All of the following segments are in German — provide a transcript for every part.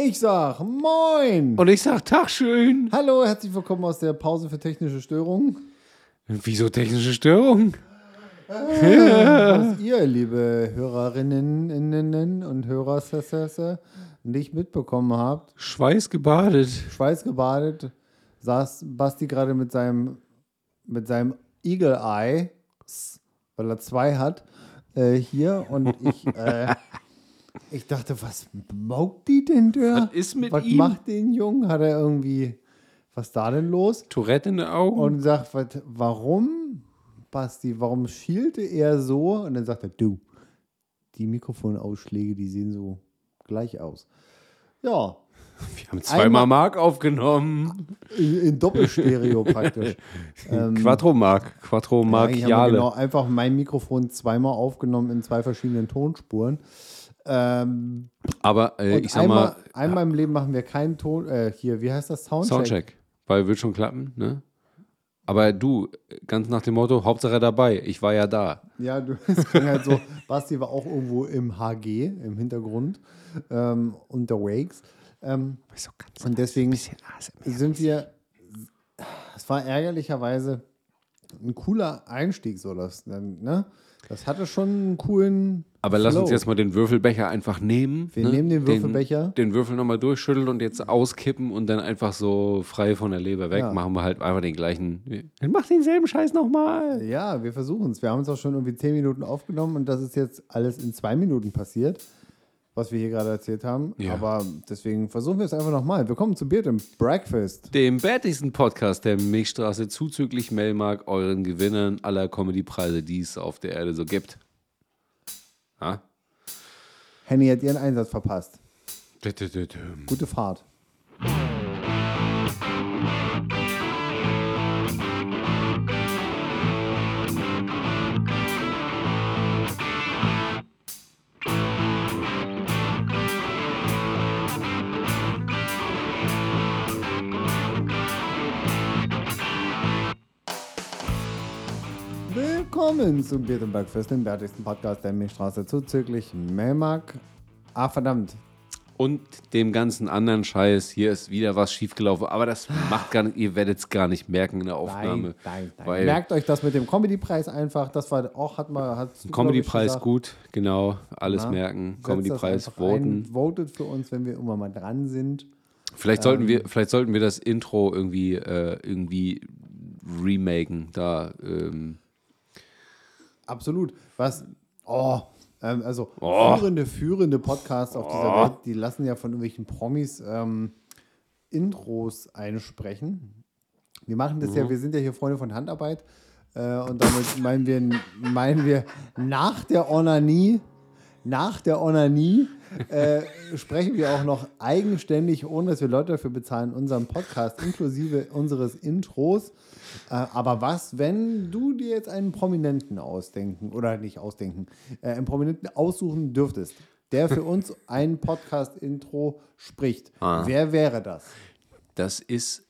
Ich sag Moin. Und ich sag Tag schön. Hallo, herzlich willkommen aus der Pause für technische Störungen. Wieso technische Störung? Was ihr, liebe Hörerinnen innen und Hörer, nicht mitbekommen habt, Schweißgebadet. schweißgebadet, saß Basti gerade mit seinem, mit seinem Eagle Eye, weil er zwei hat, äh, hier und ich, äh, ich dachte, was maugt die denn da? Was ist mit was ihm? macht den Jungen? Hat er irgendwie, was da denn los? Tourette in den Augen. Und sagt, was, warum, Basti, warum schielte er so? Und dann sagt er, du, die Mikrofonausschläge, die sehen so gleich aus. Ja, Wir haben zweimal Mark aufgenommen. in, Doppelstereo praktisch. Ähm, Quattro Mark. Quattro wir Markiale. genau einfach mein Mikrofon zweimal aufgenommen in zwei verschiedenen Tonspuren. Ähm, Aber äh, ich sag einmal, mal, einmal im Leben machen wir keinen Ton, äh, hier, wie heißt das? Soundcheck. Soundcheck. Weil wird schon klappen, ne? Aber du, ganz nach dem Motto, Hauptsache dabei. Ich war ja da. Ja, du, es ging halt so, Basti war auch irgendwo im HG, im Hintergrund, ähm, unterwegs. Ähm, So und deswegen sind wir, es war ärgerlicherweise ein cooler Einstieg, so das, ne? Das hatte schon einen coolen. Aber lass uns Flow. jetzt mal den Würfelbecher einfach nehmen. Wir ne? nehmen den Würfelbecher. Den, den Würfel nochmal durchschütteln und jetzt auskippen und dann einfach so frei von der Leber weg. Ja. Machen wir halt einfach den gleichen. Mach denselben Scheiß nochmal. Ja, wir versuchen es. Wir haben es auch schon irgendwie zehn Minuten aufgenommen und das ist jetzt alles in zwei Minuten passiert, was wir hier gerade erzählt haben. Ja. Aber deswegen versuchen wir es einfach nochmal. Willkommen zu Beard im Breakfast. Dem bärtigsten Podcast der Milchstraße zuzüglich Melmark, euren Gewinnern aller Comedypreise, die es auf der Erde so gibt. Ja? Henny hat ihren Einsatz verpasst. Gute Fahrt. Willkommen zum im Breakfast, dem bärtigsten Podcast der Milchstraße zuzüglich Melmark. Ah, verdammt. Und dem ganzen anderen Scheiß, hier ist wieder was schiefgelaufen, aber das macht gar nicht, ihr werdet es gar nicht merken in der Aufnahme. Nein, nein, nein. Merkt euch das mit dem Comedy-Preis einfach. Das war auch, hat man, hat Comedy-Preis gut, genau, alles Na, merken. Comedy-Preis voten. Votet für uns, wenn wir irgendwann mal dran sind. Vielleicht sollten, Ähm. wir, vielleicht sollten wir das Intro irgendwie, äh, irgendwie remaken. Da, ähm, Absolut. Was, oh, ähm, also Oh. führende, führende Podcasts auf dieser Welt, die lassen ja von irgendwelchen Promis ähm, Intros einsprechen. Wir machen das Mhm. ja, wir sind ja hier Freunde von Handarbeit äh, und damit meinen wir, meinen wir nach der Onanie, nach der Onanie äh, sprechen wir auch noch eigenständig, ohne dass wir Leute dafür bezahlen, unseren Podcast inklusive unseres Intros. Äh, aber was, wenn du dir jetzt einen Prominenten ausdenken oder nicht ausdenken, äh, einen Prominenten aussuchen dürftest, der für uns ein Podcast-Intro spricht? Ah. Wer wäre das? das ist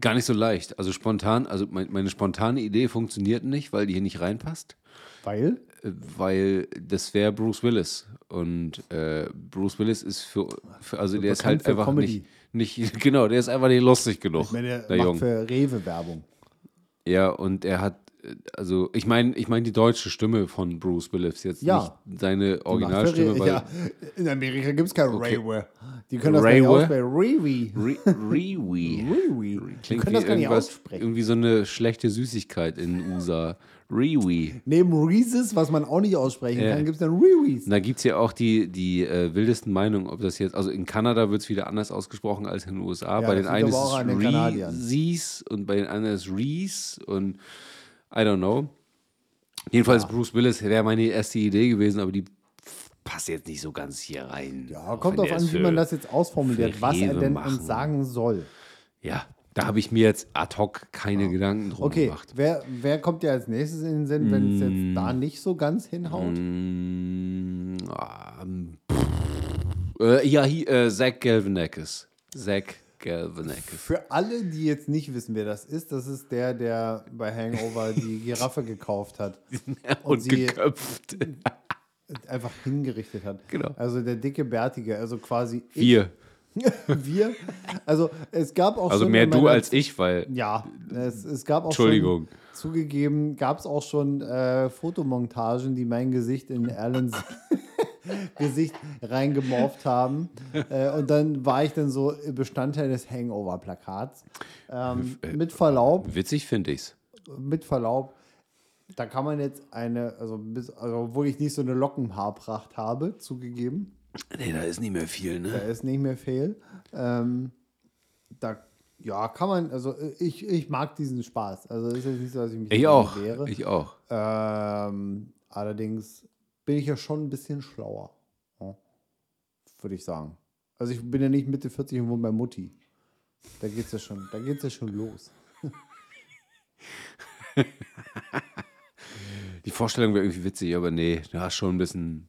gar nicht so leicht. Also spontan, also mein, meine spontane Idee funktioniert nicht, weil die hier nicht reinpasst. Weil? Weil das wäre Bruce Willis. Und äh, Bruce Willis ist für, für also der ist halt einfach Comedy. nicht, nicht, genau, der ist einfach nicht lustig genug. Ich meine, der, der macht Junge. für Rewe Werbung. Ja, und er hat, äh, also ich meine, ich meine die deutsche Stimme von Bruce Willis, jetzt Ja. nicht seine Originalstimme, Re- weil ja, in Amerika gibt es kein Okay. Rewe. Die können das gar nicht aussprechen. Rewe. Re- Rewe. Rewe. Die Klingt können wie das gar nicht aussprechen. irgendwie so eine schlechte Süßigkeit in USA. Rewe. Neben Reese's, was man auch nicht aussprechen Ja. kann, gibt es dann. Und da gibt es ja auch die, die äh, wildesten Meinungen, ob das jetzt, also in Kanada wird es wieder anders ausgesprochen als in den USA. Ja, bei den einen ist es Reese's und bei den anderen ist Reese und I don't know. Jedenfalls Bruce Willis wäre meine erste Idee gewesen, aber die passt jetzt nicht so ganz hier rein. Ja, kommt der an, wie man das jetzt ausformuliert, was er denn machen. uns sagen soll. Ja, da habe ich mir jetzt ad hoc keine Gedanken drum Okay, gemacht. wer, wer kommt dir als nächstes in den Sinn, wenn es jetzt da nicht so ganz hinhaut? Mm, ähm, äh, ja, hier, äh, Zach Galvanakis. Zach Galvanakis. Für alle, die jetzt nicht wissen, wer das ist, das ist der, der bei Hangover die Giraffe gekauft hat. Und, sie- geköpft. einfach hingerichtet hat. Genau. Also der dicke Bärtige, also quasi ich, Wir. Also es gab auch Also schon mehr in du als ich, weil. Ja, es, es gab auch Entschuldigung. schon zugegeben, gab es auch schon äh, Fotomontagen, die mein Gesicht in Erlens Gesicht reingemorpht haben. Äh, und dann war ich dann so Bestandteil des Hangover-Plakats. Ähm, mit Verlaub, Witzig finde ich's. mit Verlaub, da kann man jetzt eine, also, bis, also obwohl ich nicht so eine Lockenhaarpracht habe, zugegeben, Nee, da ist nicht mehr viel, da ne? ist nicht mehr viel. Ähm, da, ja, kann man, also ich, ich mag diesen Spaß. Also ist jetzt nicht so, dass ich mich Ich dagegen auch. wehre. Ich auch. Ähm, allerdings bin ich ja schon ein bisschen schlauer. Ja, Würde ich sagen. Also ich bin ja nicht Mitte 40 und wohne bei Mutti. Da geht's ja schon, da geht's ja schon los. Die Vorstellung wäre irgendwie witzig, aber nee, du hast schon ein bisschen.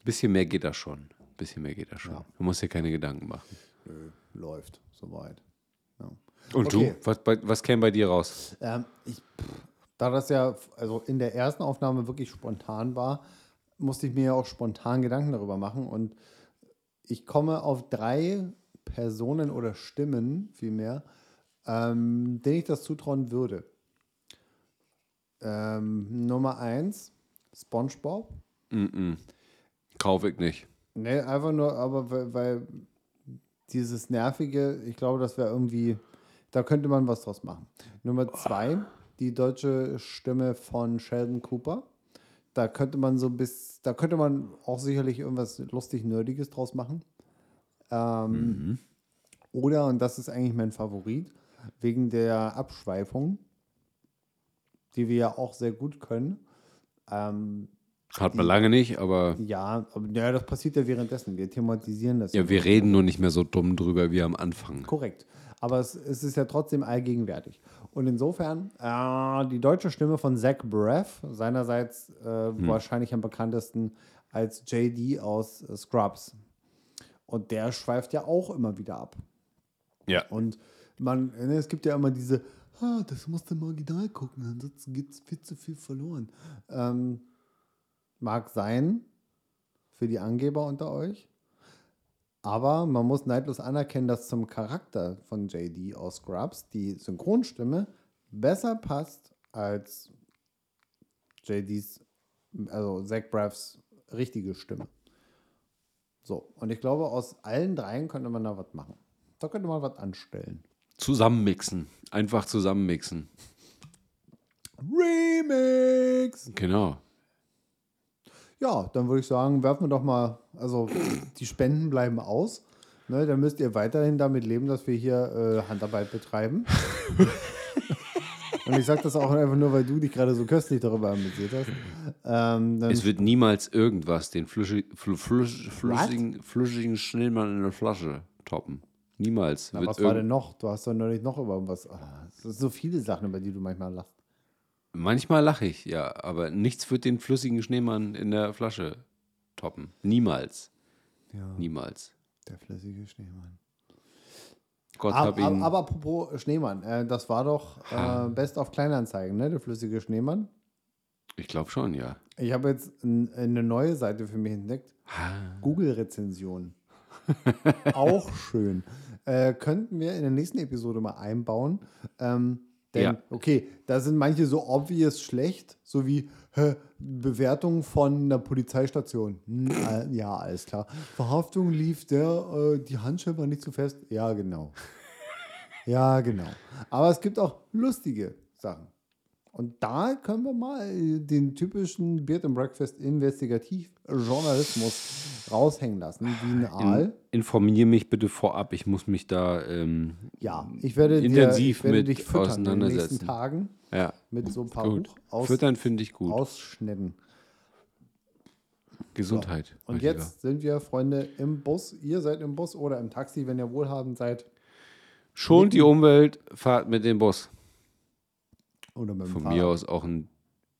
Ein bisschen mehr geht da schon. Bisschen mehr geht da schon. Du musst dir keine Gedanken machen. Läuft, soweit. Ja. Und Okay. du? Was, was käme bei dir raus? Ähm, ich, pff, da das ja also in der ersten Aufnahme wirklich spontan war, musste ich mir ja auch spontan Gedanken darüber machen. Und ich komme auf drei Personen oder Stimmen vielmehr, ähm, denen ich das zutrauen würde. Ähm, Nummer eins, SpongeBob. Kauf ich nicht. Nee, einfach nur, aber weil, weil dieses Nervige, ich glaube, das wäre irgendwie, da könnte man was draus machen. Nummer zwei, die deutsche Stimme von Sheldon Cooper. Da könnte man so bis, da könnte man auch sicherlich irgendwas lustig Nerdiges draus machen. Ähm, Oder, und das ist eigentlich mein Favorit, wegen der Abschweifung, die wir ja auch sehr gut können. Ähm, Hat man lange nicht, aber ja, aber ja, das passiert ja währenddessen. Wir thematisieren das. ja, wir reden nur nicht mehr so dumm drüber wie am Anfang. Korrekt. Aber es, es ist ja trotzdem allgegenwärtig. Und insofern, äh, die deutsche Stimme von Zach Braff, seinerseits äh, wahrscheinlich am bekanntesten als JD aus äh, Scrubs. Und der schweift ja auch immer wieder ab. Ja. Und man, ne, es gibt ja immer diese, ah, das musst du marginal gucken, ansonsten gibt es viel zu viel verloren. Ähm, mag sein für die Angeber unter euch. Aber man muss neidlos anerkennen, dass zum Charakter von JD aus Scrubs die Synchronstimme besser passt als JDs, also Zach Braffs richtige Stimme. So, und ich glaube, aus allen dreien könnte man da was machen. Da könnte man was anstellen. Zusammenmixen. Einfach zusammenmixen. Remix! Genau. Ja, dann würde ich sagen, werfen wir doch mal, also die Spenden bleiben aus. Ne, dann müsst ihr weiterhin damit leben, dass wir hier äh, Handarbeit betreiben. Und ich sage das auch einfach nur, weil du dich gerade so köstlich darüber amüsiert hast. Ähm, Es wird niemals irgendwas den flüssig, fl flüss, flüssigen, flüssigen Schnellmann in der Flasche toppen. Niemals. Na, was war denn noch? Du hast doch neulich noch über irgendwas. Ah, Es sind so viele Sachen, über die du manchmal lachst. Manchmal lache ich, ja, aber nichts wird den flüssigen Schneemann in der Flasche toppen. Niemals. Ja, Niemals. der flüssige Schneemann. Gott Aber, hab ihn. aber, aber apropos Schneemann, äh, das war doch äh, Best auf Kleinanzeigen, ne? Der flüssige Schneemann. ich glaube schon, ja. Ich habe jetzt n- eine neue Seite für mich entdeckt. Google-Rezension. Auch schön. Äh, könnten wir in der nächsten Episode mal einbauen. Ähm, denn, Ja. okay, da sind manche so obvious schlecht, so wie hä, Bewertung von einer Polizeistation. Äh, ja, alles klar. Verhaftung lief der, äh, die Handschelle war nicht zu fest. Ja, genau. Ja, genau. Aber es gibt auch lustige Sachen. Und da können wir mal äh, den typischen Beard and Breakfast Investigativ-Journalismus raushängen lassen, wie ein Aal. Informiere mich bitte vorab. Ich muss mich da. Ähm, Ja, ich werde, intensiv dir, ich werde mit dich füttern in den nächsten auseinandersetzen. Tagen ja, mit so ein paar gut. Aus Füttern finde ich gut. Ausschnitten. Gesundheit. mein Und Lieber. jetzt sind wir, Freunde, im Bus. Ihr seid im Bus oder im Taxi, wenn ihr wohlhabend seid. Schont die Umwelt, fahrt mit dem Bus. Oder mit dem Von Fahrrad. mir aus auch ein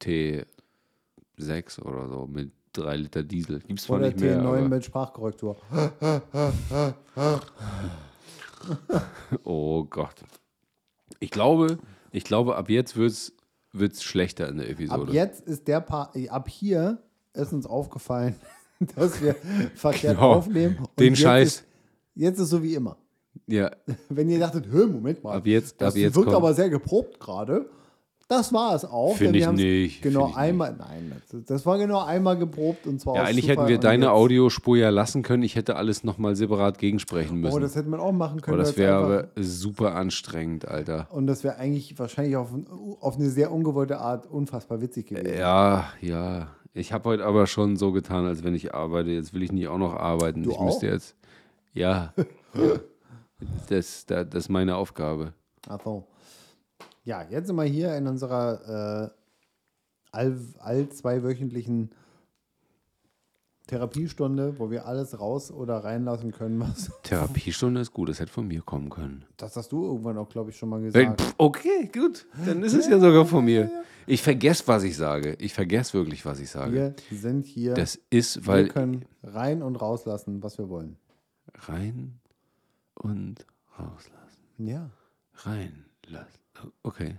T6 oder so mit 3 Liter Diesel. Gibt's Oder nicht mehr. T9 Aber, mit Sprachkorrektur. oh Gott. Ich glaube, ich glaube, ab jetzt wird es schlechter in der Ab Episode. jetzt ist der Part, ab hier ist uns aufgefallen, dass wir verkehrt Genau. aufnehmen. Und Den jetzt Scheiß. Ist, jetzt ist so wie immer. Ja, Wenn ihr dachtet, hör, Moment mal, Ab jetzt- das ab jetzt wirkt kommt- aber sehr geprobt gerade. Das war es auch. Finde wir ich nicht, Genau ich einmal, nein, das, das war genau einmal geprobt und zwar ja eigentlich Zufall hätten wir deine jetzt- Audiospur ja lassen können. Ich hätte alles nochmal separat gegensprechen müssen. Oh, das hätte man auch machen können. Aber das wäre super anstrengend, Alter. Und das wäre eigentlich wahrscheinlich auf, auf eine sehr ungewollte Art unfassbar witzig gewesen. Ja, ja. Ich habe heute aber schon so getan, als wenn ich arbeite. Jetzt will ich nicht auch noch arbeiten. Du ich müsste auch? jetzt. Ja. ja. Das, das, das ist meine Aufgabe. Ach so. Ja, jetzt sind wir hier in unserer äh, all, all zweiwöchentlichen Therapiestunde, wo wir alles raus oder reinlassen können, was. Therapiestunde ist gut, das hätte von mir kommen können. Das hast du irgendwann auch, glaube ich, schon mal Äh, gesagt. Okay, gut. Dann ist es ja sogar von mir. Ich vergesse, was ich sage. Ich vergesse wirklich, was ich sage. Wir sind hier. Das ist, wir weil können rein und rauslassen, was wir wollen. rein und rauslassen. Ja. Reinlassen. Okay.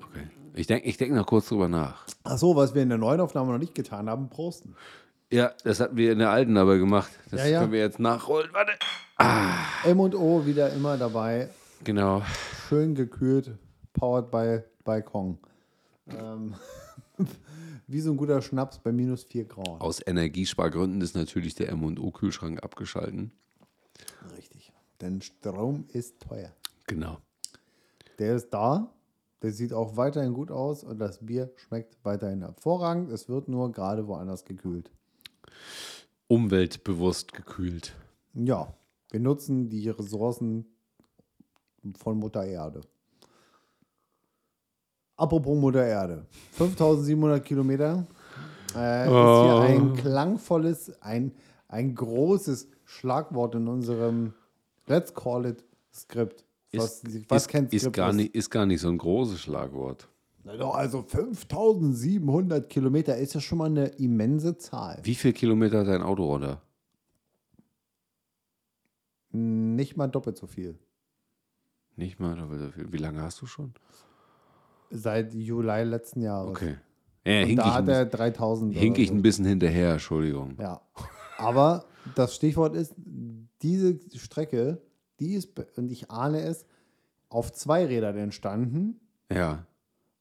Okay. Ich denke ich denk noch kurz drüber nach. Ach so, was wir in der neuen Aufnahme noch nicht getan haben, prosten. Ja, das hatten wir in der alten aber gemacht. Das Ja, ja. können wir jetzt nachholen. Warte. M und O wieder immer dabei. Genau. Schön gekühlt, powered by, by Kong. Ähm, wie so ein guter Schnaps bei minus 4 Grad. Aus Energiespargründen ist natürlich der M&O-Kühlschrank abgeschalten. Richtig. Denn Strom ist teuer. Genau. Der ist da. Der sieht auch weiterhin gut aus und das Bier schmeckt weiterhin hervorragend. Es wird nur gerade woanders gekühlt. Umweltbewusst gekühlt. Ja, wir nutzen die Ressourcen von Mutter Erde. Apropos Mutter Erde. 5700 Kilometer. Äh, Ist hier ein klangvolles, ein, ein großes Schlagwort in unserem Let's Call It Skript. Was, was ist, kennt ist, Skript? gar ist? nicht, ist gar nicht so ein großes Schlagwort. Also 5700 Kilometer ist ja schon mal eine immense Zahl. Wie viel Kilometer hat dein Auto runter? Nicht mal doppelt so viel. Nicht mal doppelt so viel. Wie lange hast du schon? Seit Juli letzten Jahres. Okay. Ja, Und da ich, hat er bisschen, 3000. hink oder ich so. ein bisschen hinterher, Entschuldigung. Ja. Aber das Stichwort ist, diese Strecke, die ist, und ich ahne es, auf zwei Rädern entstanden. Ja.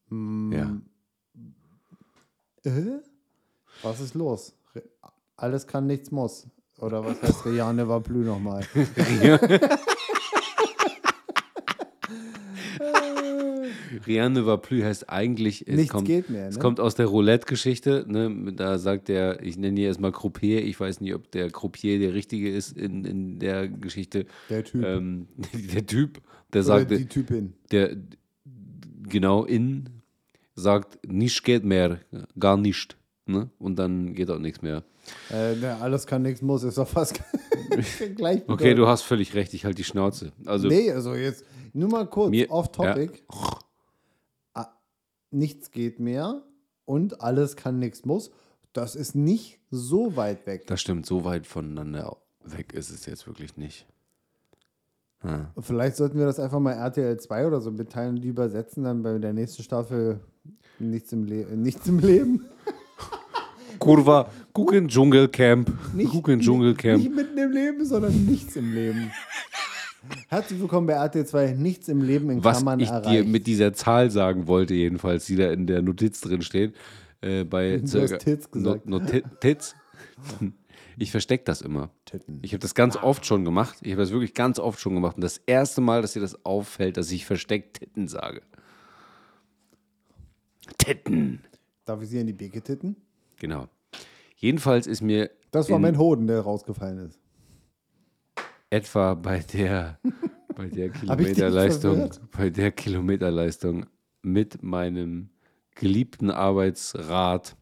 Mm, Ja. Äh? Was ist los? Alles kann, nichts muss. Oder was heißt Riane war Blü nochmal? Rien ne va plus heißt eigentlich, es, Nichts kommt, geht mehr, es ne? kommt aus der Roulette-Geschichte. Ne? Da sagt der, ich nenne ihn erstmal Croupier, ich weiß nicht, ob der Croupier der richtige ist in, in der Geschichte. Der Typ. Ähm, der Typ, der Oder sagte, die Typin. der genau in sagt, nicht geht mehr, gar nicht. Ne? Und dann geht auch nichts mehr. Äh, ne, alles kann, nichts muss, ist doch fast gleich. Okay, du hast völlig recht, ich halte die Schnauze. Also, Nee, also jetzt nur mal kurz Mir- off topic. Ah, nichts geht mehr und alles kann, nichts muss. Das ist nicht so weit weg. das stimmt, so weit voneinander weg ist es jetzt wirklich nicht. Ja. Vielleicht sollten wir das einfach mal RTL 2 oder so mitteilen und die übersetzen dann bei der nächsten Staffel nichts im, Le nichts im Leben. Kurva, gucken Dschungelcamp. gucken Dschungelcamp. Nicht mitten im Leben, sondern nichts im Leben. Herzlich willkommen bei RTL 2. Nichts im Leben in Was Klammern ich dir erreicht. mit dieser Zahl sagen wollte, jedenfalls, die da in der Notiz drin steht, äh, bei Du hast Tits gesagt. No, Tits. Ich verstecke das immer. Titten. Ich habe das ganz oft schon gemacht. Ich habe das wirklich ganz oft schon gemacht. Und das erste Mal, dass dir das auffällt, dass ich versteckt Titten sage. Titten. Darf ich sie in die Beke titten? Genau. Jedenfalls ist mir Das war in mein Hoden, der rausgefallen ist. Etwa bei der, bei der Kilometerleistung, bei der Kilometerleistung mit meinem geliebten Arbeitsrad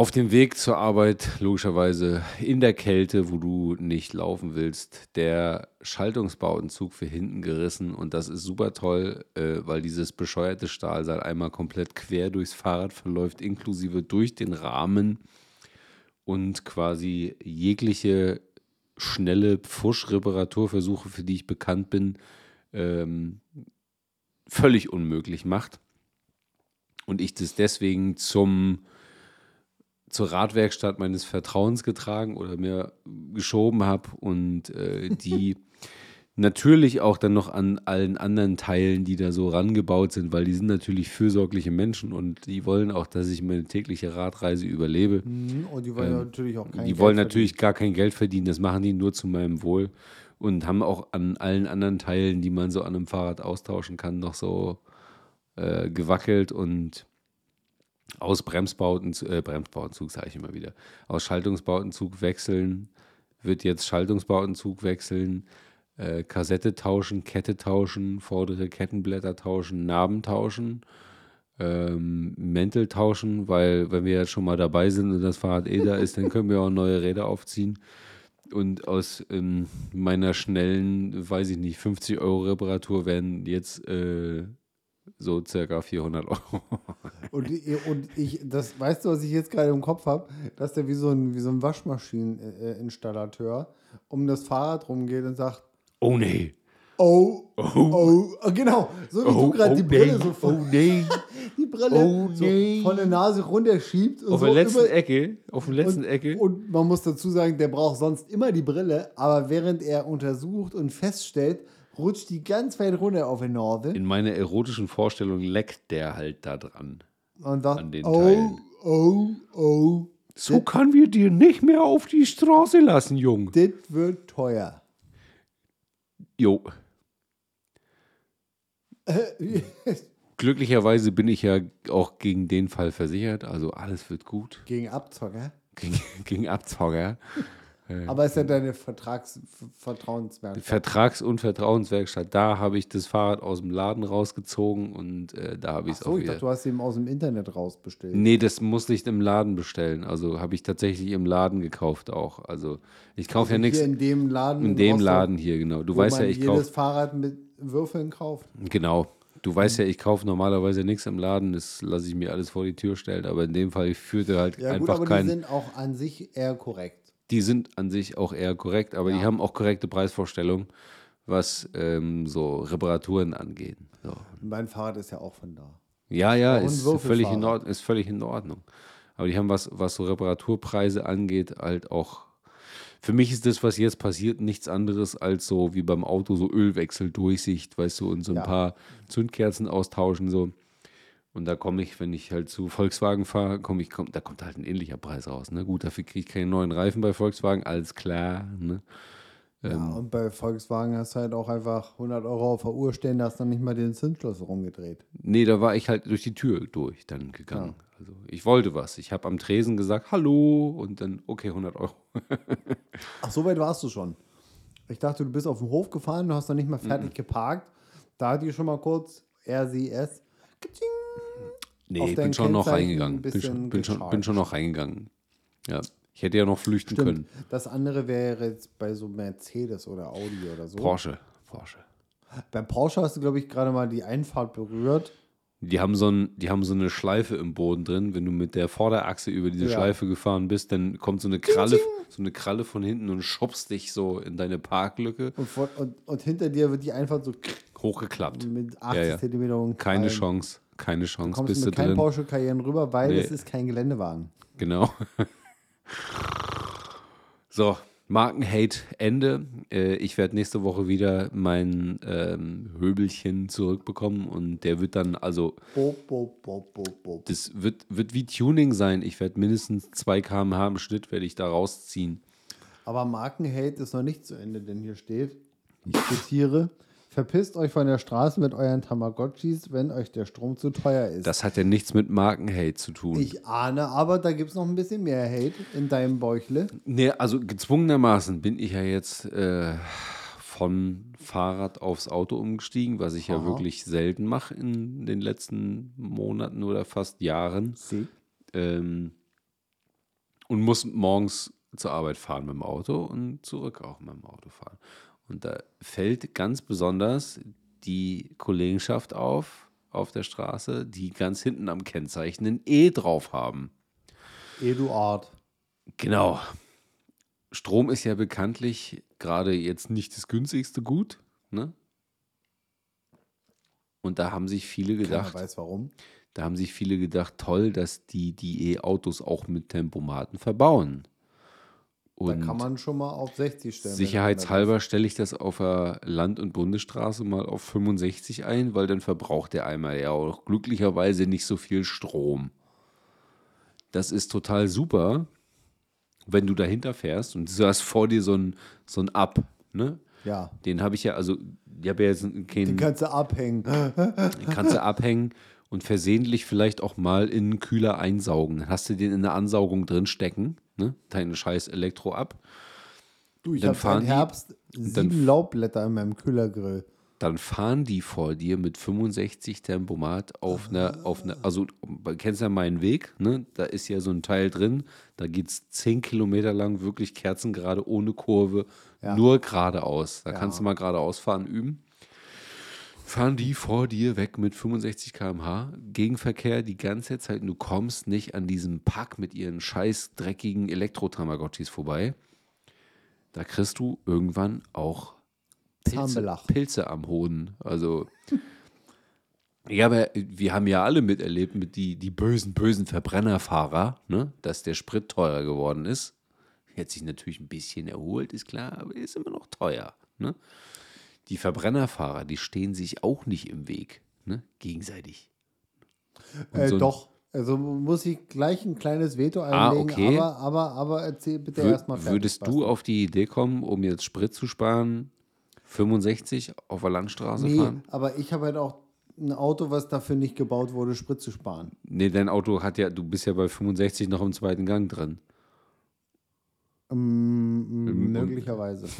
auf dem Weg zur Arbeit, logischerweise in der Kälte, wo du nicht laufen willst, der Schaltungsbauenzug für hinten gerissen und das ist super toll, äh, weil dieses bescheuerte Stahlseil einmal komplett quer durchs Fahrrad verläuft, inklusive durch den Rahmen und quasi jegliche schnelle Pfusch-Reparaturversuche, für die ich bekannt bin, ähm, völlig unmöglich macht. und ich das deswegen zum zur Radwerkstatt meines Vertrauens getragen oder mir geschoben habe und äh, die natürlich auch dann noch an allen anderen Teilen, die da so rangebaut sind, weil die sind natürlich fürsorgliche Menschen und die wollen auch, dass ich meine tägliche Radreise überlebe. Mhm, Und die wollen natürlich auch kein Die Geld wollen natürlich gar kein Geld verdienen, das machen die nur zu meinem Wohl und haben auch an allen anderen Teilen, die man so an einem Fahrrad austauschen kann, noch so äh, gewackelt und aus Bremsbauten, äh, Bremsbautenzug sage ich immer wieder, aus Schaltungsbautenzug wechseln, wird jetzt Schaltungsbautenzug wechseln, äh, Kassette tauschen, Kette tauschen, vordere Kettenblätter tauschen, Narben tauschen, ähm, Mäntel tauschen, weil wenn wir jetzt schon mal dabei sind und das Fahrrad eh da ist, dann können wir auch neue Räder aufziehen. Und aus ähm, meiner schnellen, weiß ich nicht, 50 Euro Reparatur werden jetzt äh, so circa 400 Euro. Und, und ich, das, weißt du, was ich jetzt gerade im Kopf habe? Dass der wie so ein, wie so ein Waschmaschineninstallateur um das Fahrrad rumgeht und sagt, Oh nee. oh, oh, oh, genau, so wie du gerade die Brille so oh von, nee. die Brille oh so nee. von der Nase runterschiebt. Und Auf so der letzten über- Ecke, auf der letzten und, Ecke. Und man muss dazu sagen, der braucht sonst immer die Brille, aber während er untersucht und feststellt, rutscht die ganz weit runter auf die Nase In meiner erotischen Vorstellung leckt der halt da dran. und sagt, an den oh, Teilen. oh, oh, So kann wir dir nicht mehr auf die Straße lassen, Jung. das wird teuer. Jo. Glücklicherweise bin ich ja auch gegen den Fall versichert, also alles wird gut. Gegen Abzocker. Gegen, gegen Abzauger. Aber ist ja deine Vertragsvertrauenswert. Vertrags- und Vertrauenswerkstatt, da habe ich das Fahrrad aus dem Laden rausgezogen und äh, da habe ich es So, auch ich wieder. dachte, du hast ihn aus dem Internet rausbestellt. Nee, das muss nicht im Laden bestellen. Also habe ich tatsächlich im Laden gekauft auch. Also ich kaufe ja nichts in dem Laden. in dem Rostock, Laden hier, genau. Du weißt ja, ich jedes kaufe. Fahrrad mit Würfeln kauft. Genau. Du weißt ja, ich kaufe normalerweise nichts im Laden, das lasse ich mir alles vor die Tür stellen, aber in dem Fall führte halt Ja, gut, einfach aber kein. die sind auch an sich eher korrekt. Die sind an sich auch eher korrekt, aber die haben auch korrekte Preisvorstellungen, was ähm, so Reparaturen angeht. So. Mein Fahrrad ist ja auch von da. Ja, ja, ist völlig, in. Ordnung, ist völlig in Ordnung. Aber die haben was, was so Reparaturpreise angeht, halt auch. Für mich ist das, was jetzt passiert, nichts anderes als so wie beim Auto so Ölwechsel, Durchsicht, weißt du, und so ein Ja. paar Zündkerzen austauschen so. Und da komme ich, wenn ich halt zu Volkswagen fahre, komme ich, komm, da kommt halt ein ähnlicher Preis raus. Ne? Gut, dafür kriege ich keine neuen Reifen bei Volkswagen, alles klar. Ne? Ja, Ähm. und bei Volkswagen hast du halt auch einfach 100 Euro auf der Uhr stehen, da hast du nicht mal den Zinsschlüssel rumgedreht. Nee, da war ich halt durch die Tür durch dann gegangen. Also ich wollte was. Ich habe am Tresen gesagt, hallo und dann, okay, 100 Euro. Ach, so weit warst du schon. Ich dachte, du bist auf den Hof gefahren, du hast noch nicht mal fertig geparkt. Da hat die schon mal kurz RCS. Kitsching. Nee, ich bin schon noch reingegangen. ein Bin schon, bin, schon, bin schon noch reingegangen. Ja. Ich hätte ja noch flüchten können. Das andere wäre jetzt bei so Mercedes oder Audi oder so. Porsche. Porsche. Bei Porsche hast du, glaube ich, gerade mal die Einfahrt berührt. Die haben, so ein, die haben so eine Schleife im Boden drin. Wenn du mit der Vorderachse über diese Ja. Schleife gefahren bist, dann kommt so eine Kralle, so eine Kralle von hinten und schubst dich so in deine Parklücke. Und, vor, und, und hinter dir wird die einfach so Hochgeklappt. mit 80 Ja, ja. Zentimeter. Keine Chance. Keine Chance. Kommst Bist du mit keinem. Porsche Cayenne rüber, weil Nee. es ist kein Geländewagen. Genau. so, Markenhate Ende. Äh, ich werde nächste Woche wieder mein ähm, Höbelchen zurückbekommen und der wird dann, also bob, bob, bob. das wird, wird wie Tuning sein. Ich werde mindestens 2 km/h im Schnitt werde ich da rausziehen. Aber Markenhate ist noch nicht zu Ende, denn hier steht, ich zitiere, verpisst euch von der Straße mit euren Tamagotchis, wenn euch der Strom zu teuer ist. Das hat ja nichts mit Markenhate zu tun. ich ahne, aber da gibt es noch ein bisschen mehr Hate in deinem Bäuchle. Nee, also gezwungenermaßen bin ich ja jetzt äh, von Fahrrad aufs Auto umgestiegen, was ich ja Aha. wirklich selten mache in den letzten Monaten oder fast Jahren. Sie. Ähm, und muss morgens zur Arbeit fahren mit dem Auto und zurück auch mit dem Auto fahren. Und da fällt ganz besonders die Kollegenschaft auf, auf der Straße, die ganz hinten am Kennzeichen ein E drauf haben. Eduard. Genau. Strom ist ja bekanntlich gerade jetzt nicht das günstigste Gut. Ne? Und da haben sich viele Keiner gedacht, weiß warum. Da haben sich viele gedacht, toll, dass die die E-Autos auch mit Tempomaten verbauen. Da kann man schon mal auf 60 stellen. Sicherheitshalber stelle ich das auf der Land- und Bundesstraße mal auf 65 ein, weil dann verbraucht der Eimer ja auch glücklicherweise nicht so viel Strom. Das ist total super, wenn du dahinter fährst und du hast vor dir so ein, so ein Up, ne? Ja, Den habe ich ja, also ich habe ja jetzt den keinen, kannst du abhängen. den kannst du abhängen und versehentlich vielleicht auch mal in einen Kühler einsaugen. Dann hast du den in der Ansaugung drin stecken, ne? Deine scheiß Elektro ab. Du, ich Dann habe fahren im die- Herbst sieben Laubblätter in meinem Kühlergrill. dann fahren die vor dir mit 65 Tempomat auf einer, auf einer, also du kennst ja meinen Weg, ne? Da ist ja so ein Teil drin, da geht es 10 Kilometer lang wirklich kerzengerade, ohne Kurve, Ja. nur geradeaus. Da Ja. kannst du mal geradeaus fahren üben. Fahren die vor dir weg mit 65 km/h, Gegenverkehr die ganze Zeit, und du kommst nicht an diesem Pack mit ihren scheiß dreckigen Elektro-Tamagotchis vorbei. Da kriegst du irgendwann auch Pilze. Pilze am Hoden. Also, ja, aber wir haben ja alle miterlebt mit die, die bösen, bösen Verbrennerfahrer, ne? dass der Sprit teurer geworden ist. Hat sich natürlich ein bisschen erholt, ist klar, aber ist immer noch teuer. Ne? Die Verbrennerfahrer, die stehen sich auch nicht im Weg, ne? gegenseitig. Äh, so doch. Also muss ich gleich ein kleines Veto Ah, einlegen, okay. aber, aber, aber erzähl bitte erstmal. Würdest du auf die Idee kommen, um jetzt Sprit zu sparen, 65 auf der Landstraße Nee, fahren? aber ich habe halt auch ein Auto, was dafür nicht gebaut wurde, Sprit zu sparen. Nee, dein Auto hat ja, du bist ja bei 65 noch im zweiten Gang drin. Mm, möglicherweise.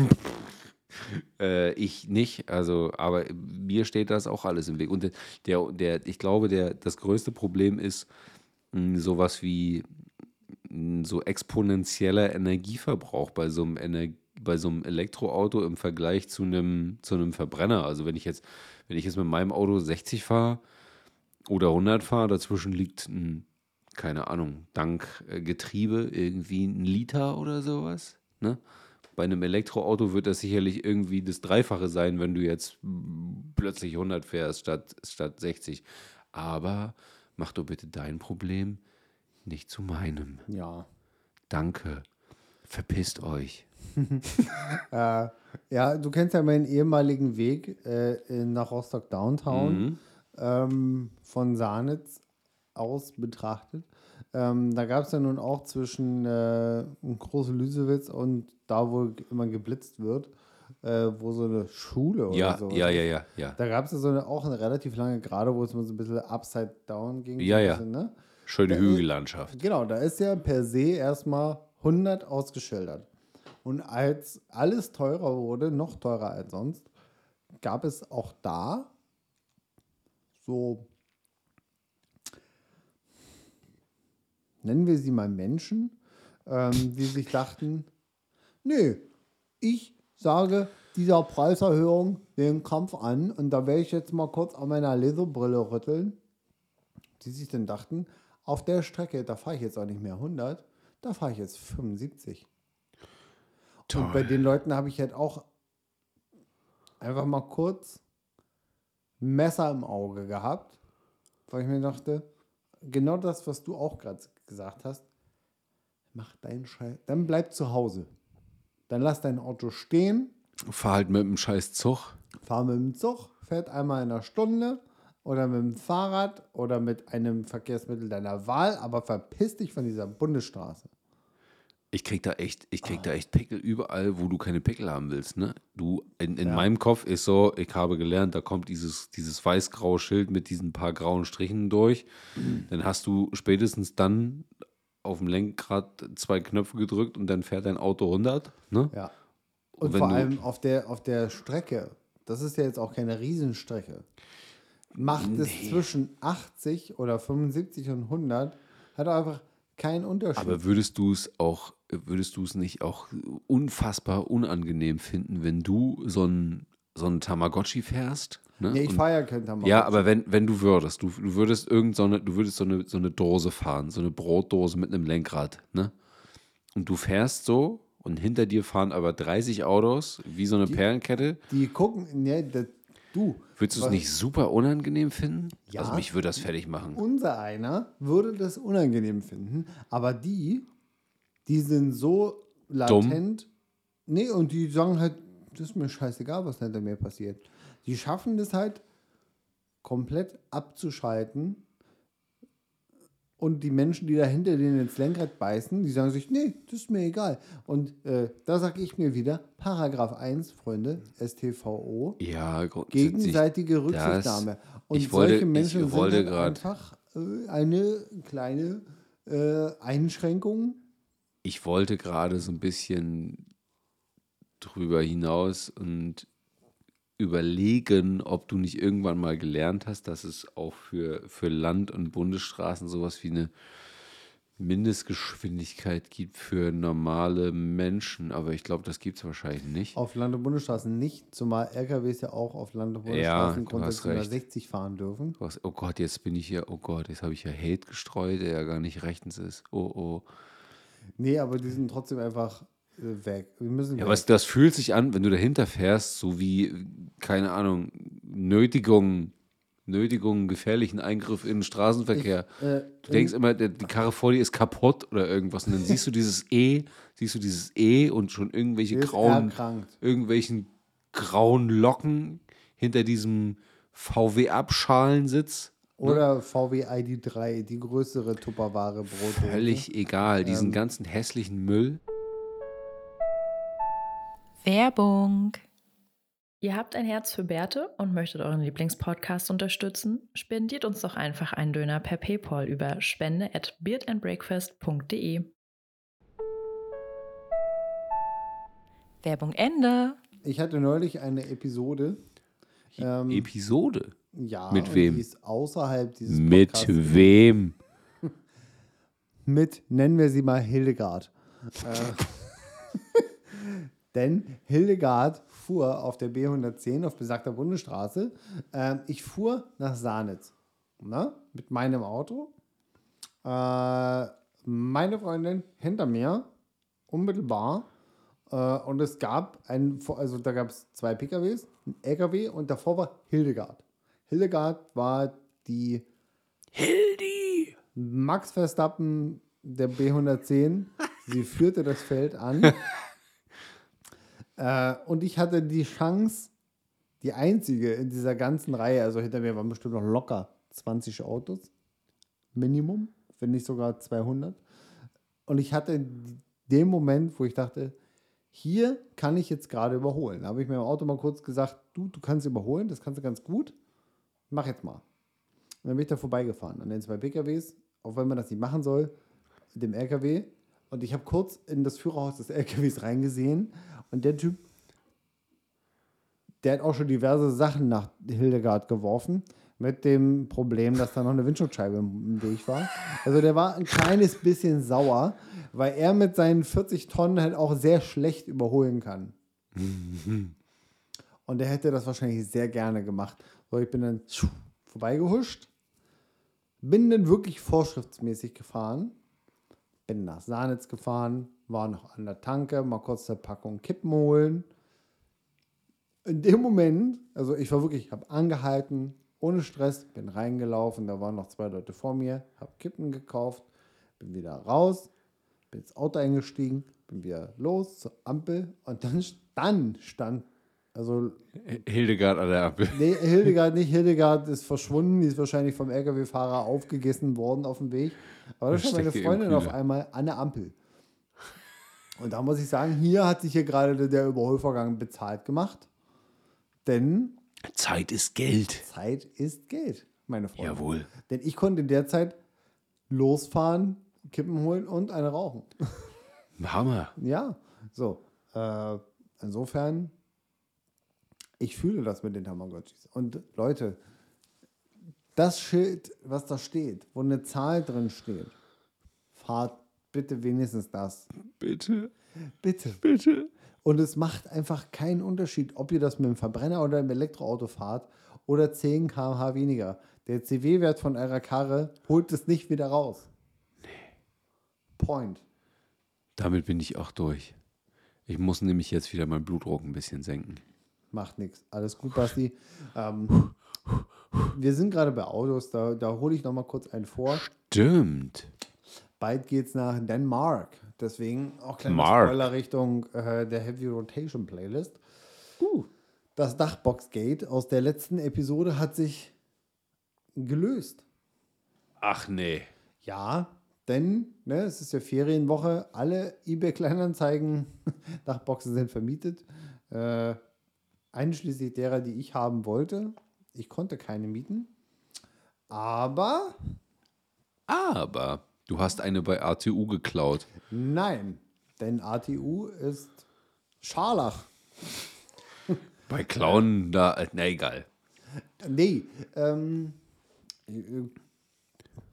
Äh, ich nicht, also, aber mir steht das auch alles im Weg. Und der, der, ich glaube, der, das größte Problem ist mh, sowas wie mh, so exponentieller Energieverbrauch bei so einem Ener bei so einem Elektroauto im Vergleich zu einem, zu einem Verbrenner. Also wenn ich jetzt, wenn ich jetzt mit meinem Auto 60 fahre oder 100 fahre, dazwischen liegt ein, keine Ahnung, dank äh, Getriebe irgendwie ein Liter oder sowas. Ne? Bei einem Elektroauto wird das sicherlich irgendwie das Dreifache sein, wenn du jetzt plötzlich 100 fährst statt, statt 60. Aber mach doch bitte dein Problem nicht zu meinem. Ja. Danke. Verpisst euch. Äh, ja, du kennst ja meinen ehemaligen Weg äh, nach Rostock Downtown Mhm. ähm, von Sahnitz aus betrachtet. Ähm, da gab es ja nun auch zwischen äh, Große Lüsewitz und da, wo immer geblitzt wird, äh, wo so eine Schule oder Ja, so. ja, ja, ja, ja. Da gab es ja so eine, auch eine relativ lange Gerade, wo es mal so ein bisschen upside down ging. Ja, ja. Bisschen, ne? Schöne Da- Hügellandschaft. Genau, da ist ja per se erstmal 100 ausgeschildert. Und als alles teurer wurde, noch teurer als sonst, gab es auch da so, nennen wir sie mal Menschen, ähm, die sich dachten, nö, ich sage dieser Preiserhöhung den Kampf an und da werde ich jetzt mal kurz an meiner Leserbrille rütteln die sich dann dachten, auf der Strecke, da fahre ich jetzt auch nicht mehr 100, da fahre ich jetzt 75. Und bei den Leuten habe ich halt auch einfach mal kurz Messer im Auge gehabt, weil ich mir dachte, genau das, was du auch gerade gesagt hast, mach deinen Scheiß, dann bleib zu Hause. Dann lass dein Auto stehen, Fahr halt mit dem scheiß Zug. fahr mit dem Zug, fährt einmal in einer Stunde oder mit dem Fahrrad oder mit einem Verkehrsmittel deiner Wahl, aber verpiss dich von dieser Bundesstraße. Ich krieg da echt, ich krieg da echt Pickel überall, wo du keine Pickel haben willst, ne? Du, in, in Ja. meinem Kopf ist so, ich habe gelernt, da kommt dieses, dieses weiß-graue Schild mit diesen paar grauen Strichen durch. Dann hast du spätestens dann auf dem Lenkrad zwei Knöpfe gedrückt und dann fährt dein Auto 100, ne? Ja. Und wenn vor allem auf der, auf der Strecke, das ist ja jetzt auch keine Riesenstrecke, macht es zwischen 80 oder 75 und 100, hat einfach keinen Unterschied. Aber würdest du es auch, würdest du es nicht auch unfassbar unangenehm finden, wenn du so ein, so ein Tamagotchi fährst? Ne? nee, ich fahre ja kein Tamagotchi. Ja, aber wenn, wenn du würdest, du, du würdest irgend so eine, du würdest so eine, so eine Dose fahren, so eine Brotdose mit einem Lenkrad, ne? Und du fährst so und hinter dir fahren aber 30 Autos, wie so eine Perlenkette. Die gucken, nee, das, Du. Würdest du es nicht super unangenehm finden? Ja. Also mich würde das fertig machen. Unser einer würde das unangenehm finden, aber die, die sind so latent. Nee, und die sagen halt, das ist mir scheißegal, was hinter mir passiert. Die schaffen das halt komplett abzuschalten. Und die Menschen, die dahinter denen ins Lenkrad beißen, die sagen sich, nee, das ist mir egal. Und äh, da sage ich mir wieder, Paragraph 1, Freunde, STVO, Ja, gegenseitige Rücksichtnahme. Und ich wollte- solche Menschen ich wollte sind einfach äh, eine kleine äh, Einschränkung. Ich wollte gerade so ein bisschen drüber hinaus und überlegen, ob du nicht irgendwann mal gelernt hast, dass es auch für, für Land- und Bundesstraßen sowas wie eine Mindestgeschwindigkeit gibt für normale Menschen. Aber ich glaube, das gibt es wahrscheinlich nicht. Auf Land- und Bundesstraßen nicht, zumal LKWs ja auch auf Land- und Ja, Bundesstraßen hast grundsätzlich nur recht. 60 fahren dürfen. Hast, oh Gott, jetzt bin ich hier, oh Gott, jetzt habe ich ja Hate gestreut, der ja gar nicht rechtens ist. Oh, oh. Nee, aber die sind trotzdem einfach äh, weg. Wir müssen Ja, weg. was, das fühlt sich an, wenn du dahinter fährst, so wie, keine Ahnung, Nötigung, Nötigung, gefährlichen Eingriff in den Straßenverkehr. äh, du denkst immer, der, die Karre vor dir ist kaputt oder irgendwas. Und dann siehst du dieses E, siehst du dieses E und schon irgendwelche Der ist grauen, erkrankt. irgendwelchen grauen Locken hinter diesem VW-Abschalensitz. Oder VW ID3, die größere Tupperware Brot. Völlig egal. Diesen Ähm. ganzen hässlichen Müll. Werbung. Ihr habt ein Herz für Bärte und möchtet euren Lieblingspodcast unterstützen? Spendiert uns doch einfach einen Döner per PayPal über spende at beardandbreakfast.de. Werbung Ende. Ich hatte neulich eine Episode. Ähm, Episode. Ja, Mit wem? Die ist außerhalb dieses Mit Podcasts. wem? mit, nennen wir sie mal Hildegard. äh, denn Hildegard fuhr auf der B110 auf besagter Bundesstraße. Ähm, ich fuhr nach Sahnitz ne, mit meinem Auto. Äh, meine Freundin hinter mir, unmittelbar. Äh, und es gab ein, also da gab es zwei PKWs, ein LKW und davor war Hildegard. Hildegard war die Hildi! Max Verstappen der B110. Sie führte das Feld an. äh, und ich hatte die Chance, die einzige in dieser ganzen Reihe, also hinter mir waren bestimmt noch locker 20 Autos, Minimum, wenn nicht sogar 200. Und ich hatte den Moment, wo ich dachte, hier kann ich jetzt gerade überholen. Da habe ich mir im Auto mal kurz gesagt, du, du kannst überholen, das kannst du ganz gut. Mach jetzt mal. Und dann bin ich da vorbeigefahren an den zwei PKWs, auch wenn man das nicht machen soll, dem LKW. Und ich habe kurz in das Führerhaus des LKWs reingesehen und der Typ, der hat auch schon diverse Sachen nach Hildegard geworfen, mit dem Problem, dass da noch eine Windschutzscheibe im Weg war. Also der war ein kleines bisschen sauer, weil er mit seinen 40 Tonnen halt auch sehr schlecht überholen kann. Und er hätte das wahrscheinlich sehr gerne gemacht. So, ich bin dann vorbeigehuscht, bin dann wirklich vorschriftsmäßig gefahren, bin nach Sahnitz gefahren, war noch an der Tanke, mal kurz eine Packung Kippen holen. In dem Moment, also ich war wirklich, habe angehalten, ohne Stress, bin reingelaufen, da waren noch zwei Leute vor mir, habe Kippen gekauft, bin wieder raus, bin ins Auto eingestiegen, bin wieder los zur Ampel und dann, dann stand, also Hildegard an der Ampel. Nee, Hildegard nicht. Hildegard ist verschwunden. Die ist wahrscheinlich vom LKW-Fahrer aufgegessen worden auf dem Weg. Aber da stand meine Freundin auf einmal an der Ampel. Und da muss ich sagen, hier hat sich hier gerade der- der Überholvorgang bezahlt gemacht. Denn Zeit ist Geld. Zeit ist Geld, meine Freunde. Jawohl. Denn ich konnte in der Zeit losfahren, Kippen holen und eine rauchen. Hammer. Ja, so. Äh, insofern, ich fühle das mit den Tamagotchis. Und Leute, das Schild, was da steht, wo eine Zahl drin steht, fahrt bitte wenigstens das. Bitte, Bitte. bitte. Und es macht einfach keinen Unterschied, ob ihr das mit dem Verbrenner oder im Elektroauto fahrt oder 10 km/h weniger. Der CW-Wert von eurer Karre holt es nicht wieder raus. Point. Damit bin ich auch durch. Ich muss nämlich jetzt wieder meinen Blutdruck ein bisschen senken. Macht nichts. Alles gut, Basti. Ähm, wir sind gerade bei Autos, da, da hole ich noch mal kurz einen vor. Stimmt. Bald geht's nach Dänemark. Deswegen auch kleine Mark. Spoiler Richtung äh, der Heavy Rotation Playlist. Uh, das Dachbox-Gate aus der letzten Episode hat sich gelöst. Ach nee. Ja, denn ne, es ist ja Ferienwoche. Alle eBay Kleinanzeigen Dachboxen sind vermietet. Äh, einschließlich derer, die ich haben wollte. Ich konnte keine mieten. Aber Aber du hast eine bei ATU geklaut. nein, denn ATU ist Scharlach. Bei Klauen, da, na egal. Nee, ähm, äh,